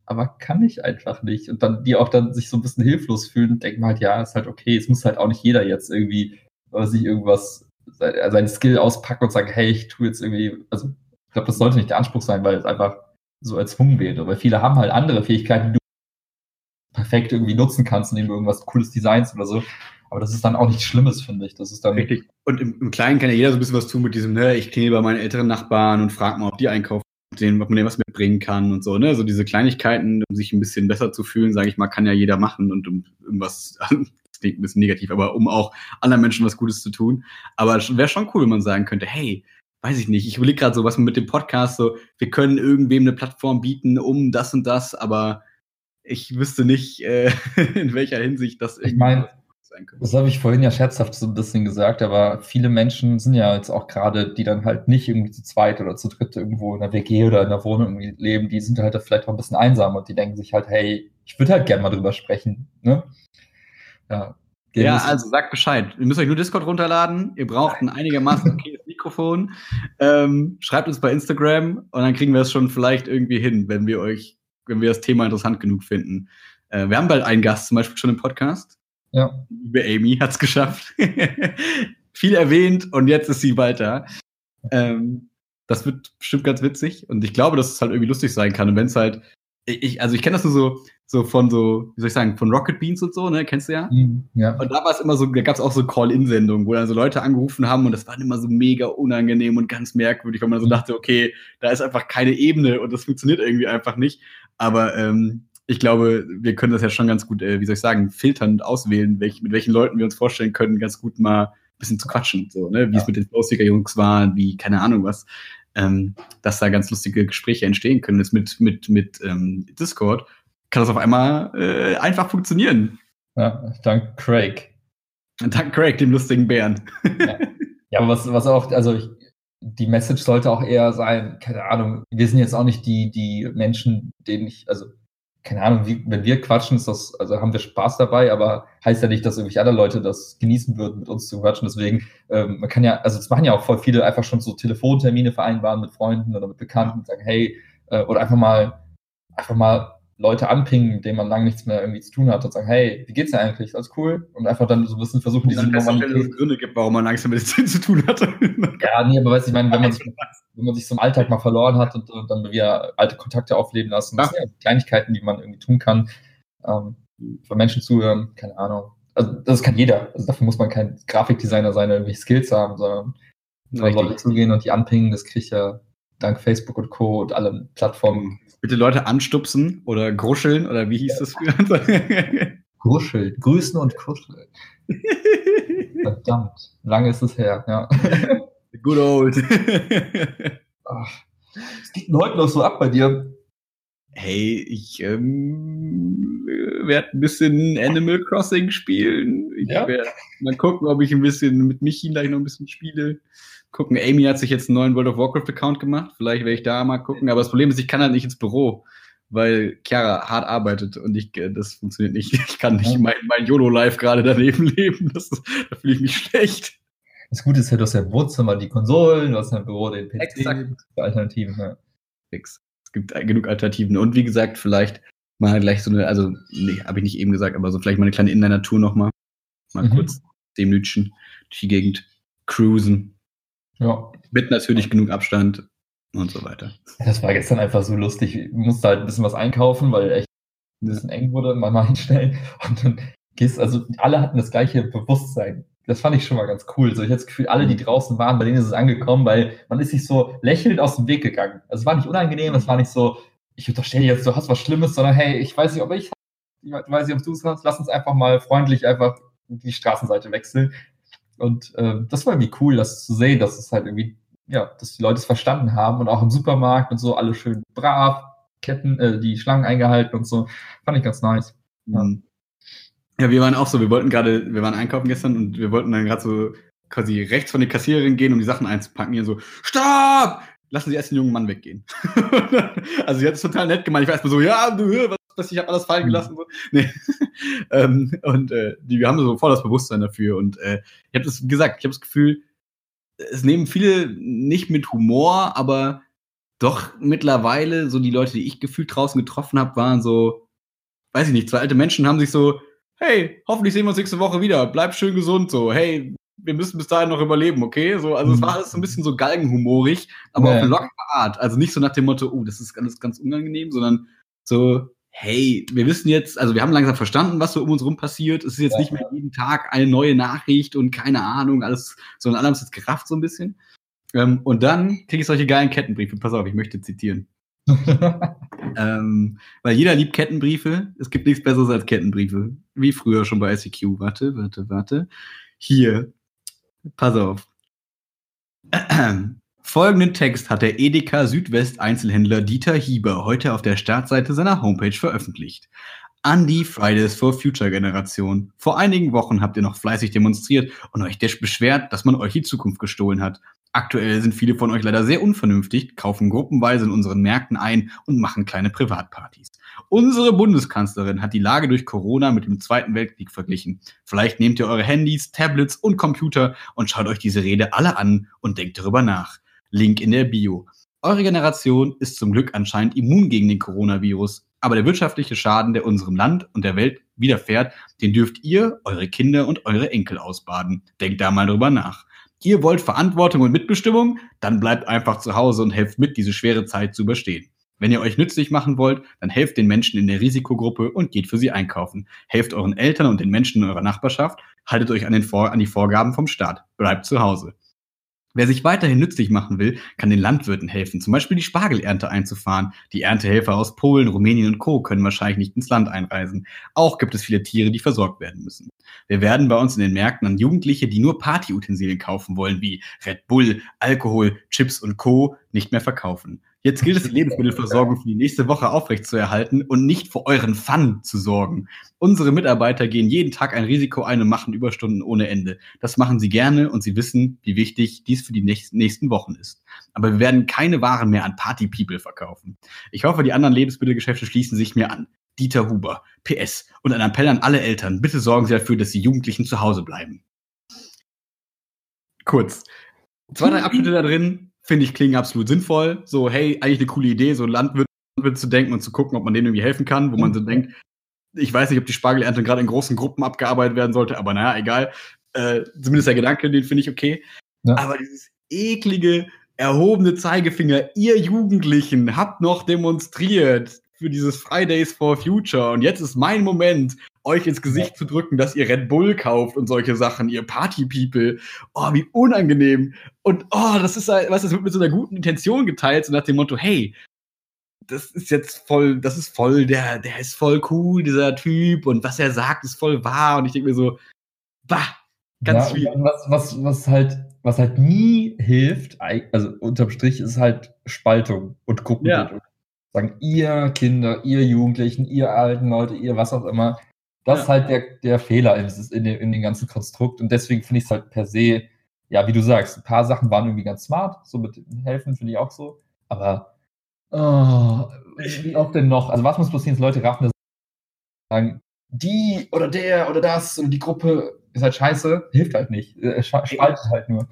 aber kann ich einfach nicht. Und dann die auch dann sich so ein bisschen hilflos fühlen und denken halt, ja, ist halt okay, es muss halt auch nicht jeder jetzt irgendwie, was sich irgendwas, sein- seinen Skill auspacken und sagen, hey, ich tue jetzt irgendwie, also ich glaube, das sollte nicht der Anspruch sein, weil es einfach so erzwungen wäre. Weil viele haben halt andere Fähigkeiten, die du perfekt irgendwie nutzen kannst, indem du irgendwas cooles designst oder so. Aber das ist dann auch nichts Schlimmes, finde ich. Das ist dann Richtig. Und im, im Kleinen kann ja jeder so ein bisschen was tun mit diesem, ne, ich klingel bei meinen älteren Nachbarn und frag mal, ob die einkaufen, sehen, ob man denen was mitbringen kann und so, ne? So diese Kleinigkeiten, um sich ein bisschen besser zu fühlen, sage ich mal, kann ja jeder machen und um irgendwas, das klingt ein bisschen negativ, aber um auch anderen Menschen was Gutes zu tun. Aber es wäre schon cool, wenn man sagen könnte, hey, weiß ich nicht, ich überlege gerade so, was mit dem Podcast so, wir können irgendwem eine Plattform bieten, um das und das, aber ich wüsste nicht, äh, in welcher Hinsicht das Ich mein, sein könnte. Das habe ich vorhin ja scherzhaft so ein bisschen gesagt, aber viele Menschen sind ja jetzt auch gerade, die dann halt nicht irgendwie zu zweit oder zu dritt irgendwo in einer WG oder in einer Wohnung leben, die sind halt vielleicht auch ein bisschen einsam und die denken sich halt, hey, ich würde halt gerne mal drüber sprechen. Ne? Ja, Ja, also sagt Bescheid. Ihr müsst euch nur Discord runterladen. Ihr braucht ein einigermaßen okayes Mikrofon. Ähm, schreibt uns bei Instagram und dann kriegen wir es schon vielleicht irgendwie hin, wenn wir euch, wenn wir das Thema interessant genug finden. Äh, wir haben bald einen Gast zum Beispiel schon im Podcast. ja. Liebe Amy hat's geschafft. Viel erwähnt und jetzt ist sie weiter. Ähm, das wird bestimmt ganz witzig und ich glaube, dass es halt irgendwie lustig sein kann. Und wenn es halt, ich, also ich kenne das nur so, so von so, wie soll ich sagen, von Rocket Beans und so, ne? Kennst du ja? Hm, ja. Und da war es immer so, da gab es auch so Call-In-Sendungen, wo dann so Leute angerufen haben und das war immer so mega unangenehm und ganz merkwürdig, weil man so Mhm. dachte, okay, da ist einfach keine Ebene und das funktioniert irgendwie einfach nicht. Aber ähm, ich glaube, wir können das ja schon ganz gut, äh, wie soll ich sagen, filtern und auswählen, welch, mit welchen Leuten wir uns vorstellen können, ganz gut mal ein bisschen zu quatschen, so, ne? Wie es Ja. mit den Flowseeker-Jungs war, wie, keine Ahnung was. Ähm, dass da ganz lustige Gespräche entstehen können. Jetzt mit, mit, mit ähm, Discord kann das auf einmal äh, einfach funktionieren. ja, dank Craig. Dank Craig, dem lustigen Bären. Ja, aber was, was auch, also ich, die Message sollte auch eher sein, keine Ahnung, wir sind jetzt auch nicht die, die Menschen, denen ich, also, keine Ahnung, wie, wenn wir quatschen, ist das, also haben wir Spaß dabei, aber heißt ja nicht, dass irgendwelche andere Leute das genießen würden, mit uns zu quatschen. Deswegen, ähm, man kann ja, also es machen ja auch voll viele einfach schon so Telefontermine vereinbaren mit Freunden oder mit Bekannten sagen, hey, äh, oder einfach mal, einfach mal Leute anpingen, mit denen man lange nichts mehr irgendwie zu tun hat und sagen, hey, wie geht's dir eigentlich? Alles cool? Und einfach dann so ein bisschen versuchen, diese feststellen, dass es Normalität Gründe gibt, warum man Angst mit Medizin zu tun hatte. ja, nee, aber weißt du, ich meine, wenn man sich, wenn man sich so im Alltag mal verloren hat und, und dann wieder alte Kontakte aufleben lassen, das sind ja Kleinigkeiten, die man irgendwie tun kann. Ähm, von Menschen zuhören, keine Ahnung. Also das kann jeder. Also dafür muss man kein Grafikdesigner sein, der irgendwie Skills haben, sondern. Leute zugehen und die anpingen, das kriege ich ja dank Facebook und Co. und allen Plattformen. Bitte Leute anstupsen oder gruscheln oder wie hieß das früher? Gruscheln, grüßen und kuscheln. Verdammt, lange ist es her, ja. Good old. Es geht heute noch so ab bei dir. hey, ich ähm, werde ein bisschen Animal Crossing spielen. Ich Ja? werde mal gucken, ob ich ein bisschen mit Michi gleich noch ein bisschen spiele. Gucken, Amy hat sich jetzt einen neuen World of Warcraft Account gemacht. Vielleicht werde ich da mal gucken. Aber das Problem ist, ich kann halt nicht ins Büro, weil Chiara hart arbeitet und ich, äh, das funktioniert nicht. Ich kann nicht mein, mein YOLO-Life gerade daneben leben. Das, da fühle ich mich schlecht. Das Gute ist ja, du hast ja im Wohnzimmer die Konsolen, du hast ja im Büro den PC, Exakt. Alternativen. Ja. Nix. Es gibt äh, genug Alternativen. Und wie gesagt, vielleicht mal gleich so eine, also, nee, habe ich nicht eben gesagt, aber so vielleicht mal eine kleine Inliner-Tour nochmal. Mal Mhm. kurz zehn Minütchen durch die Gegend cruisen. Ja. Mit natürlich genug Abstand und so weiter. Das war gestern einfach so lustig. Ich musste halt ein bisschen was einkaufen, weil echt ein bisschen eng wurde, mal mal hinstellen. Und dann gehst, also alle hatten das gleiche Bewusstsein. Das fand ich schon mal ganz cool. So, ich hatte das Gefühl, alle, die draußen waren, bei denen ist es angekommen, weil man ist sich so lächelnd aus dem Weg gegangen. Also es war nicht unangenehm, es war nicht so, ich unterstelle jetzt, du hast was Schlimmes, sondern hey, ich weiß nicht, ob ich, ich weiß nicht, ob du es hast, lass uns einfach mal freundlich einfach die Straßenseite wechseln. Und äh, das war irgendwie cool, das zu sehen, dass es halt irgendwie, ja, dass die Leute es verstanden haben und auch im Supermarkt und so alle schön brav, Ketten, äh, die Schlangen eingehalten und so. Fand ich ganz nice. Ja. ja, wir waren auch so, wir wollten gerade, wir waren einkaufen gestern und wir wollten dann gerade so quasi rechts von der Kassiererin gehen, um die Sachen einzupacken. Hier so, Stopp! Lassen Sie erst den jungen Mann weggehen. also sie hat es total nett gemeint. Ich war erstmal so, ja, was ich habe alles fallen gelassen. So. Nee. ähm, und äh, die, wir haben so voll das Bewusstsein dafür. Und äh, ich habe das gesagt, ich habe das Gefühl, es nehmen viele nicht mit Humor, aber doch mittlerweile, so die Leute, die ich gefühlt draußen getroffen habe, waren so, weiß ich nicht, zwei alte Menschen haben sich so, hey, hoffentlich sehen wir uns nächste Woche wieder, bleib schön gesund, so, hey, wir müssen bis dahin noch überleben, okay? So, also es war alles so ein bisschen so galgenhumorig, aber ja. auf eine lockere Art. Also nicht so nach dem Motto, oh, das ist ganz, ganz unangenehm, sondern so, hey, wir wissen jetzt, also wir haben langsam verstanden, was so um uns rum passiert. Es ist jetzt ja. nicht mehr jeden Tag eine neue Nachricht und keine Ahnung, alles, sondern alle haben es jetzt gerafft so ein bisschen. Ähm, und dann kriege ich solche geilen Kettenbriefe. Pass auf, ich möchte zitieren. ähm, weil jeder liebt Kettenbriefe. Es gibt nichts Besseres als Kettenbriefe. Wie früher schon bei ICQ. Warte, warte, warte. Hier. Pass auf. Folgenden Text hat der Edeka Südwest Einzelhändler Dieter Hieber heute auf der Startseite seiner Homepage veröffentlicht. An die Fridays for Future Generation. Vor einigen Wochen habt ihr noch fleißig demonstriert und euch beschwert, dass man euch die Zukunft gestohlen hat. Aktuell sind viele von euch leider sehr unvernünftig, kaufen gruppenweise in unseren Märkten ein und machen kleine Privatpartys. Unsere Bundeskanzlerin hat die Lage durch Corona mit dem Zweiten Weltkrieg verglichen. Vielleicht nehmt ihr eure Handys, Tablets und Computer und schaut euch diese Rede alle an und denkt darüber nach. Link in der Bio. Eure Generation ist zum Glück anscheinend immun gegen den Coronavirus, aber der wirtschaftliche Schaden, der unserem Land und der Welt widerfährt, den dürft ihr, eure Kinder und eure Enkel ausbaden. Denkt da mal drüber nach. Ihr wollt Verantwortung und Mitbestimmung? Dann bleibt einfach zu Hause und helft mit, diese schwere Zeit zu überstehen. Wenn ihr euch nützlich machen wollt, dann helft den Menschen in der Risikogruppe und geht für sie einkaufen. Helft euren Eltern und den Menschen in eurer Nachbarschaft, haltet euch an, den Vor an die Vorgaben vom Staat. Bleibt zu Hause. Wer sich weiterhin nützlich machen will, kann den Landwirten helfen, zum Beispiel die Spargelernte einzufahren. Die Erntehelfer aus Polen, Rumänien und Co. können wahrscheinlich nicht ins Land einreisen. Auch gibt es viele Tiere, die versorgt werden müssen. Wir werden bei uns in den Märkten an Jugendliche, die nur Partyutensilien kaufen wollen, wie Red Bull, Alkohol, Chips und Co., nicht mehr verkaufen. Jetzt gilt es, die Lebensmittelversorgung für die nächste Woche aufrechtzuerhalten und nicht für euren Fun zu sorgen. Unsere Mitarbeiter gehen jeden Tag ein Risiko ein und machen Überstunden ohne Ende. Das machen sie gerne und sie wissen, wie wichtig dies für die nächsten Wochen ist. Aber wir werden keine Waren mehr an Party-People verkaufen. Ich hoffe, die anderen Lebensmittelgeschäfte schließen sich mir an. Dieter Huber, PS und ein Appell an alle Eltern. Bitte sorgen Sie dafür, dass die Jugendlichen zu Hause bleiben. Kurz. Zwei, drei Abschnitte da drin, finde ich, klingen absolut sinnvoll. So, hey, eigentlich eine coole Idee, so Landwirt, Landwirt zu denken und zu gucken, ob man denen irgendwie helfen kann, wo man so denkt, ich weiß nicht, ob die Spargelernte gerade in großen Gruppen abgearbeitet werden sollte, aber naja, egal. Äh, zumindest der Gedanke, den finde ich okay. Ja. Aber dieses eklige, erhobene Zeigefinger, ihr Jugendlichen habt noch demonstriert für dieses Fridays for Future und jetzt ist mein Moment, euch ins Gesicht zu drücken, dass ihr Red Bull kauft und solche Sachen, ihr Party-People. Oh, wie unangenehm. Und oh, das ist halt, was, das wird mit so einer guten Intention geteilt, so nach dem Motto, hey, das ist jetzt voll, das ist voll, der, der ist voll cool, dieser Typ, und was er sagt, ist voll wahr. Und ich denke mir so, bah, ganz ja, viel. Was, was, was halt, was halt nie hilft, also unterm Strich, ist halt Spaltung und Gruppenbildung. Ja. Sagen, ihr Kinder, ihr Jugendlichen, ihr alten Leute, ihr was auch immer, das ja. ist halt der, der Fehler in, in, dem, in dem ganzen Konstrukt. Und deswegen finde ich es halt per se, ja, wie du sagst, ein paar Sachen waren irgendwie ganz smart, so mit helfen finde ich auch so. Aber oh, wie oft denn noch? Also was muss passieren, dass Leute raffen, dass sagen, die oder der oder das und die Gruppe ist halt scheiße, hilft halt nicht. Spaltet halt nur.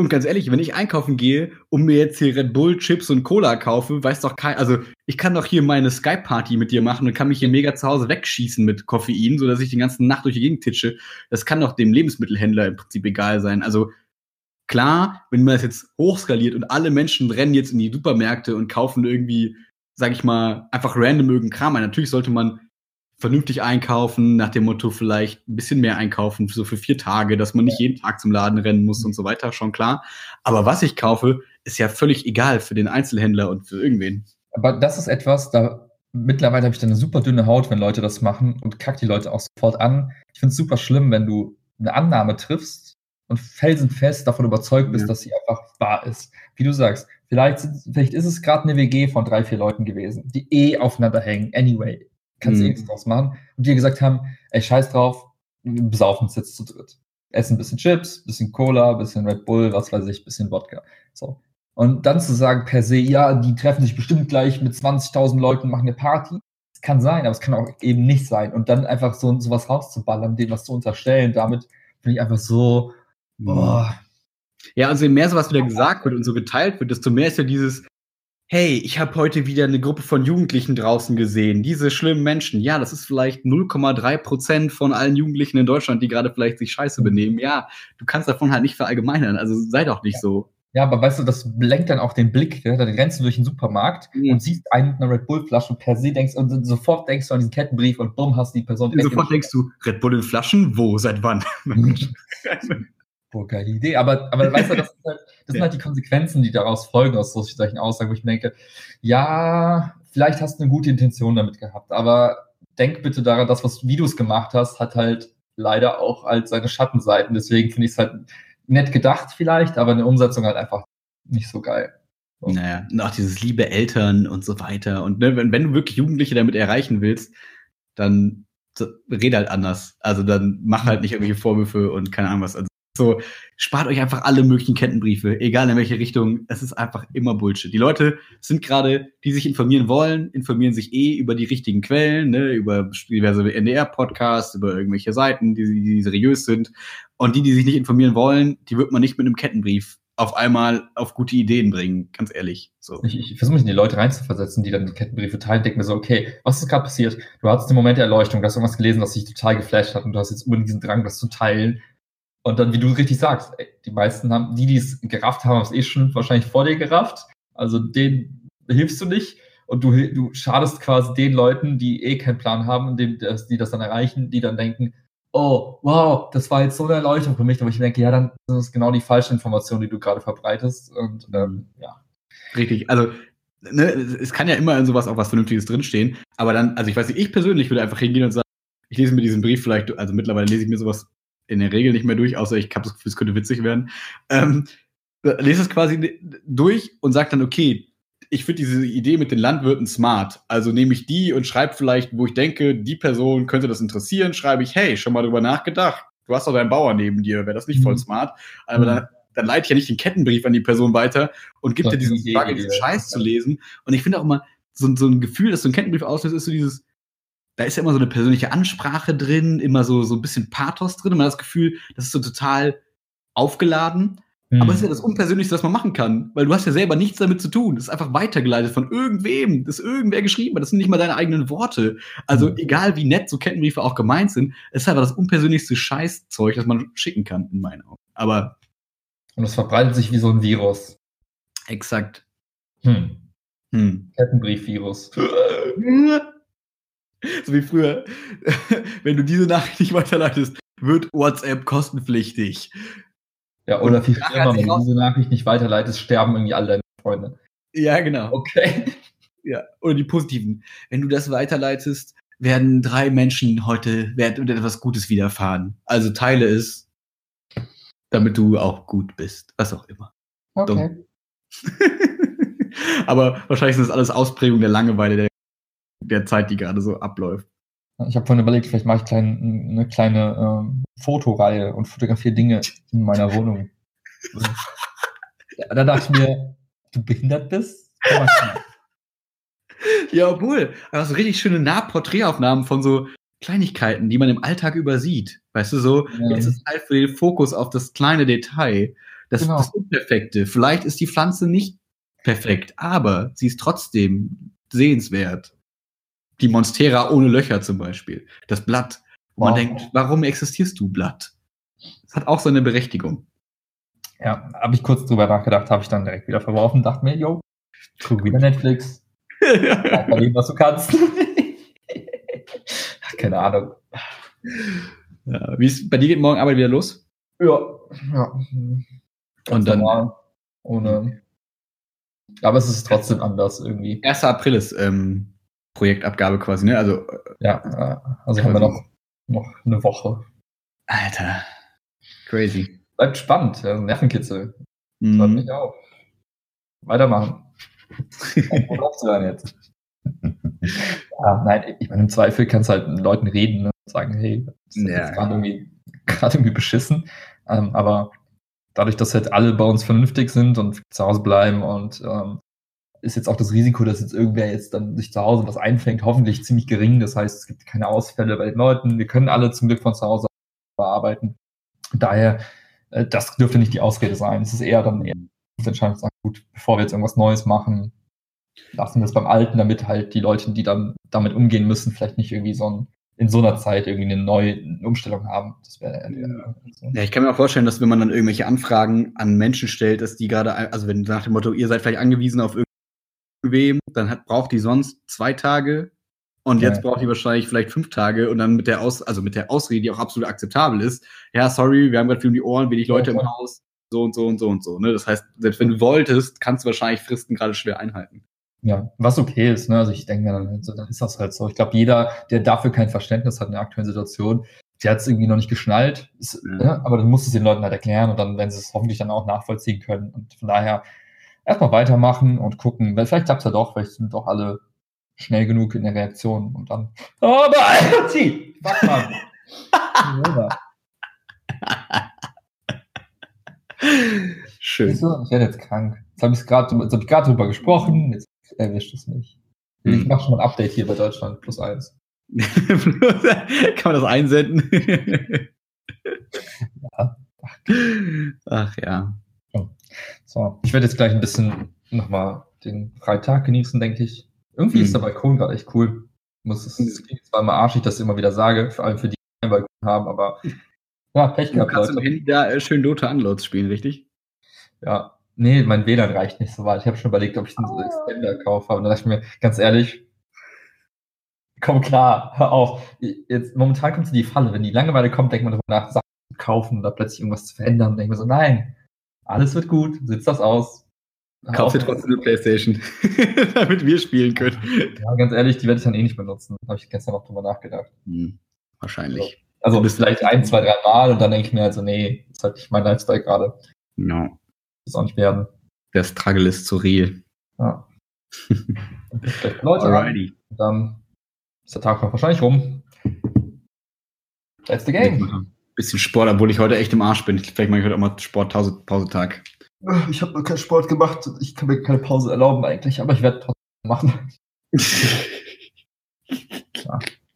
Und ganz ehrlich, wenn ich einkaufen gehe und mir jetzt hier Red Bull, Chips und Cola kaufe, weiß doch kein, also ich kann doch hier meine Skype-Party mit dir machen und kann mich hier mega zu Hause wegschießen mit Koffein, sodass ich die ganze Nacht durch die Gegend titsche. Das kann doch dem Lebensmittelhändler im Prinzip egal sein. Also klar, wenn man das jetzt hochskaliert und alle Menschen rennen jetzt in die Supermärkte und kaufen irgendwie, sag ich mal, einfach random irgendeinen Kram ein. Natürlich sollte man vernünftig einkaufen, nach dem Motto vielleicht ein bisschen mehr einkaufen, so für vier Tage, dass man nicht jeden Tag zum Laden rennen muss und so weiter, schon klar. Aber was ich kaufe, ist ja völlig egal für den Einzelhändler und für irgendwen. Aber das ist etwas, da mittlerweile habe ich dann eine super dünne Haut, wenn Leute das machen und kack die Leute auch sofort an. Ich finde es super schlimm, wenn du eine Annahme triffst und felsenfest davon überzeugt bist, Ja. dass sie einfach wahr ist. Wie du sagst, vielleicht, vielleicht ist es gerade eine WG von drei, vier Leuten gewesen, die eh aufeinander hängen. Anyway, kannst du Mhm. eh nichts draus machen. Und die gesagt haben, ey, scheiß drauf, wir besaufen uns jetzt zu dritt. Essen ein bisschen Chips, bisschen Cola, bisschen Red Bull, was weiß ich, bisschen Wodka. So. Und dann zu sagen per se, ja, die treffen sich bestimmt gleich mit 20.000 Leuten und machen eine Party. Es kann sein, aber es kann auch eben nicht sein. Und dann einfach so sowas rauszuballern, dem was zu unterstellen, damit finde ich einfach so, boah. Ja, also je mehr sowas wieder gesagt wird und so geteilt wird, desto mehr ist ja dieses, hey, ich habe heute wieder eine Gruppe von Jugendlichen draußen gesehen, diese schlimmen Menschen. Ja, das ist vielleicht 0,3 Prozent von allen Jugendlichen in Deutschland, die gerade vielleicht sich scheiße benehmen. Ja, du kannst davon halt nicht verallgemeinern, also sei doch nicht so. Ja, aber weißt du, das lenkt dann auch den Blick, ja, dann rennst du durch den Supermarkt Mhm. und siehst einen mit einer Red Bull-Flasche und per se denkst und sofort denkst du an diesen Kettenbrief und bumm, hast die Person Und sofort denkst du, Red Bull in Flaschen? Wo? Seit wann? Boah, geile Idee. Aber, aber weißt du, das, ist halt, das sind halt die Konsequenzen, die daraus folgen aus so- solchen Aussagen, wo ich mir denke, ja, vielleicht hast du eine gute Intention damit gehabt, aber denk bitte daran, das, was wie du es gemacht hast, hat halt leider auch halt seine Schattenseiten. Deswegen finde ich es halt nett gedacht vielleicht, aber eine Umsetzung halt einfach nicht so geil. Naja, und auch dieses liebe Eltern und so weiter. Und ne, wenn, wenn du wirklich Jugendliche damit erreichen willst, dann so, rede halt anders. Also dann mach halt nicht irgendwelche Vorwürfe und keine Ahnung was. Also so, spart euch einfach alle möglichen Kettenbriefe, egal in welche Richtung. Es ist einfach immer Bullshit. Die Leute sind gerade, die sich informieren wollen, informieren sich eh über die richtigen Quellen, ne, über diverse NDR-Podcasts, über irgendwelche Seiten, die, die seriös sind. Und die, die sich nicht informieren wollen, die wird man nicht mit einem Kettenbrief auf einmal auf gute Ideen bringen, ganz ehrlich. So. Ich, ich versuche mich in die Leute reinzuversetzen, die dann die Kettenbriefe teilen, denke mir so, okay, was ist gerade passiert? Du hattest den Moment der Erleuchtung, du hast irgendwas gelesen, was dich total geflasht hat und du hast jetzt unbedingt diesen Drang, das zu teilen. Und dann, wie du richtig sagst, ey, die meisten haben, die, die es gerafft haben, haben es eh schon wahrscheinlich vor dir gerafft. Also denen hilfst du nicht. Und du, du schadest quasi den Leuten, die eh keinen Plan haben und dem, das, die das dann erreichen, die dann denken, oh, wow, das war jetzt so eine Erleuchtung für mich. Aber ich denke, ja, dann sind es genau die falsche Information, die du gerade verbreitest. Und ähm, ja. Richtig. Also, ne, es kann ja immer in sowas auch was Vernünftiges drinstehen. Aber dann, also ich weiß nicht, ich persönlich würde einfach hingehen und sagen, ich lese mir diesen Brief vielleicht, also mittlerweile lese ich mir sowas in der Regel nicht mehr durch, außer ich habe das Gefühl, es könnte witzig werden. Ähm, lese es quasi durch und sage dann, okay, ich finde diese Idee mit den Landwirten smart. Also nehme ich die und schreibe vielleicht, wo ich denke, die Person könnte das interessieren, schreibe ich, hey, schon mal drüber nachgedacht. Du hast doch deinen Bauer neben dir, wäre das nicht voll Mhm. smart? Aber Mhm. dann, dann leite ich ja nicht den Kettenbrief an die Person weiter und gibt Das dir diesen Frage, die diesen Scheiß zu lesen. Und ich finde auch immer, so, so ein Gefühl, dass so ein Kettenbrief auslöst, ist so dieses, da ist ja immer so eine persönliche Ansprache drin, immer so, so ein bisschen Pathos drin. Man hat das Gefühl, das ist so total aufgeladen. Hm. Aber es ist ja das Unpersönlichste, was man machen kann, weil du hast ja selber nichts damit zu tun. Das ist einfach weitergeleitet von irgendwem, das irgendwer geschrieben hat. Das sind nicht mal deine eigenen Worte. Also Mhm. egal wie nett so Kettenbriefe auch gemeint sind, es ist einfach das unpersönlichste Scheißzeug, das man schicken kann, in meinen Augen. Aber Und es verbreitet sich wie so ein Virus. exakt. Hm. Hm. Kettenbrief-Virus. So wie früher. Wenn du diese Nachricht nicht weiterleitest, wird WhatsApp kostenpflichtig. Ja, oder viel schlimmer, wenn du diese Nachricht nicht weiterleitest, sterben irgendwie alle deine Freunde. Ja, genau. Okay. Ja. Oder die positiven. Wenn du das weiterleitest, werden drei Menschen heute werden etwas Gutes widerfahren. Also teile es, damit du auch gut bist. Was auch immer. Okay. Aber wahrscheinlich sind das alles Ausprägungen der Langeweile der, der Zeit, die gerade so abläuft. Ich habe vorhin überlegt, vielleicht mache ich klein, eine kleine ähm, Fotoreihe und fotografiere Dinge in meiner Wohnung. Da dachte ich mir, du behindert bist? Ja, obwohl, aber so richtig schöne Nahporträtaufnahmen von so Kleinigkeiten, die man im Alltag übersieht. Weißt du, so, Ja. jetzt ist halt für den Fokus auf das kleine Detail, das, Genau. das Unperfekte. Vielleicht ist die Pflanze nicht perfekt, aber sie ist trotzdem sehenswert. Die Monstera ohne Löcher zum Beispiel. Das Blatt. Wo man Wow. denkt, warum existierst du, Blatt? Das hat auch seine Berechtigung. Ja, habe ich kurz drüber nachgedacht, habe ich dann direkt wieder verworfen, dachte mir, yo, guck wieder Netflix, mach mal dem, was du kannst. Keine Ahnung. ja, wie ist, bei dir geht morgen Arbeit wieder los? Ja, ja. Und dann- normal, ohne. Aber es ist trotzdem anders irgendwie. 1. April ist ähm, Projektabgabe quasi, ne? Also, Ja, äh, also haben wir noch, noch eine Woche. Alter. Crazy. Bleibt spannend, ja, Nervenkitzel. Freut Mhm. mich auch. Weitermachen. Wo bleibst du dann jetzt? ja, nein, ich meine, im Zweifel kannst du halt mit Leuten reden ne, und sagen, hey, das ist Ja. jetzt gerade irgendwie, irgendwie beschissen. Ähm, aber dadurch, dass halt alle bei uns vernünftig sind und zu Hause bleiben und ähm, ist jetzt auch das Risiko, dass jetzt irgendwer jetzt dann sich zu Hause was einfängt, hoffentlich ziemlich gering. Das heißt, es gibt keine Ausfälle bei den Leuten. Wir können alle zum Glück von zu Hause bearbeiten. Daher, äh, das dürfte nicht die Ausrede sein. Es ist eher dann eher die Entscheidung zu sagen, gut, bevor wir jetzt irgendwas Neues machen, lassen wir es beim Alten, damit halt die Leute, die dann damit umgehen müssen, vielleicht nicht irgendwie so ein, in so einer Zeit irgendwie eine neue Umstellung haben. Das wäre eher der, Ja, ich kann mir auch vorstellen, dass wenn man dann irgendwelche Anfragen an Menschen stellt, dass die gerade, also wenn nach dem Motto, ihr seid vielleicht angewiesen auf irgendwem, dann hat, braucht die sonst zwei Tage und jetzt Ja. braucht die wahrscheinlich vielleicht fünf Tage und dann mit der Aus, also mit der Ausrede, die auch absolut akzeptabel ist. Ja, sorry, wir haben gerade viel um die Ohren, wenig Leute Ja, im. Haus, so und so und so und so. Ne? Das heißt, selbst wenn du wolltest, kannst du wahrscheinlich Fristen gerade schwer einhalten. Ja, was okay ist, ne? Also ich denke mir dann, so, dann ist das halt so. Ich glaube, jeder, der dafür kein Verständnis hat in der aktuellen Situation, der hat es irgendwie noch nicht geschnallt. Ist, Ja. ne? Aber dann muss es den Leuten halt erklären und dann werden sie es hoffentlich dann auch nachvollziehen können. Und von daher erstmal weitermachen und gucken, weil vielleicht klappt es ja doch, vielleicht sind doch alle schnell genug in der Reaktion und dann. Oh, aber zieh! Fuck man! Schön. Du, Ich werde jetzt krank. Jetzt habe ich gerade hab ich gerade drüber gesprochen, jetzt erwischt es mich. Ich Hm. mache schon mal ein Update hier bei Deutschland plus eins. Kann man das einsenden? Ja. Ach ja. So, ich werde jetzt gleich ein bisschen nochmal den Freitag genießen, denke ich. Irgendwie Mhm. ist der Balkon gerade echt cool. Muss es, es klingt zwar immer arschig, dass ich immer wieder sage, vor allem für die, die keinen Balkon haben, aber ja, Pech Du gehabt, kannst im Leute. Handy da äh, schön Dota Unloads spielen, richtig? Ja, nee, mein WLAN reicht nicht so weit. Ich habe schon überlegt, ob ich einen Ah. Extender kaufe, aber dann dachte ich mir, ganz ehrlich, komm klar, hör auf. Jetzt, momentan kommt so die Falle, wenn die Langeweile kommt, denkt man darüber nach, Sachen zu kaufen oder plötzlich irgendwas zu verändern, denkt man so, nein, alles wird gut, sitzt das aus. Kauf dir trotzdem eine Playstation, damit wir spielen können. Ja, ganz ehrlich, die werde ich dann eh nicht benutzen. Habe ich gestern noch drüber nachgedacht. Hm, wahrscheinlich. Also Du bist vielleicht ein, zwei, drei Mal und dann denke ich mir also, nee, das ist halt nicht mein Lifestyle gerade. Ja. Das auch nicht werden. Der Struggle ist zu real. Ja. Leute und dann ist der Tag noch wahrscheinlich rum. That's the game. Bisschen Sport, obwohl ich heute echt im Arsch bin. Vielleicht mache ich heute auch mal Sport-Pausetag. Ich habe noch keinen Sport gemacht. Ich kann mir keine Pause erlauben eigentlich, aber ich werde trotzdem machen.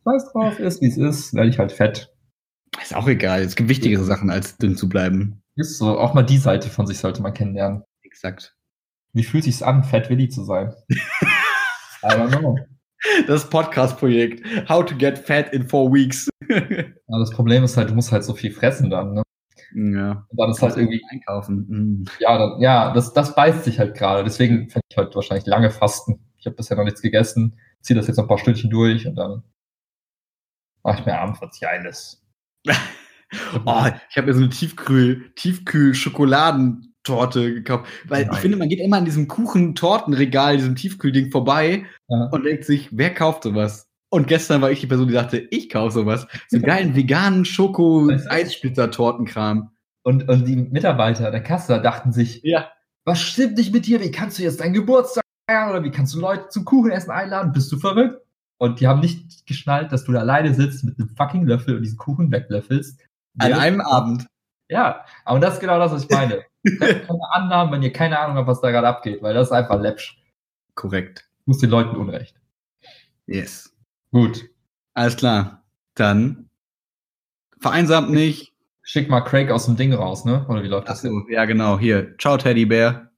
Scheiß drauf, ist wie es ist. Werde ich halt fett. Ist auch egal. Es gibt wichtigere Sachen, als dünn zu bleiben. Ist so, auch mal die Seite von sich sollte man kennenlernen. Exakt. Wie fühlt sich's an, fett Willi zu sein? I don't know. Das Podcast-Projekt. How to get fat in four weeks. Aber das Problem ist halt, du musst halt so viel fressen dann, ne? ja. Und dann ist halt irgendwie, einkaufen. Mm. ja, dann, ja, das, das beißt sich halt gerade. Deswegen fände ich heute wahrscheinlich lange fasten. Ich habe bisher noch nichts gegessen, ziehe das jetzt noch ein paar Stündchen durch und dann mache ich mir abends was Geiles. Oh, ich habe mir so eine Tiefkühl, Tiefkühl-Schokoladentorte gekauft. Weil Nein. ich finde, man geht immer an diesem Kuchen-Tortenregal, diesem Tiefkühlding vorbei Ja. und denkt sich, wer kauft sowas? Und gestern war ich die Person, die sagte, ich kaufe sowas. So einen geilen veganen Schoko-Eissplitter-Tortenkram. Und, und die Mitarbeiter der Kasse dachten sich, Ja. was stimmt nicht mit dir? Wie kannst du jetzt deinen Geburtstag feiern? Oder wie kannst du Leute zum Kuchenessen einladen? Bist du verrückt? Und die haben nicht geschnallt, dass du da alleine sitzt mit einem fucking Löffel und diesen Kuchen weglöffelst. An einem Abend. Ja, aber das ist genau das, was ich meine. Keine Annahmen, wenn ihr keine Ahnung habt, was da gerade abgeht, weil das ist einfach läppsch. Korrekt. Du musst den Leuten Unrecht. Yes. Gut. Alles klar. Dann vereinsamt nicht. Schick mal Craig aus dem Ding raus, ne? Oder wie läuft das? Achso, ja genau. Hier. Ciao, Teddybär.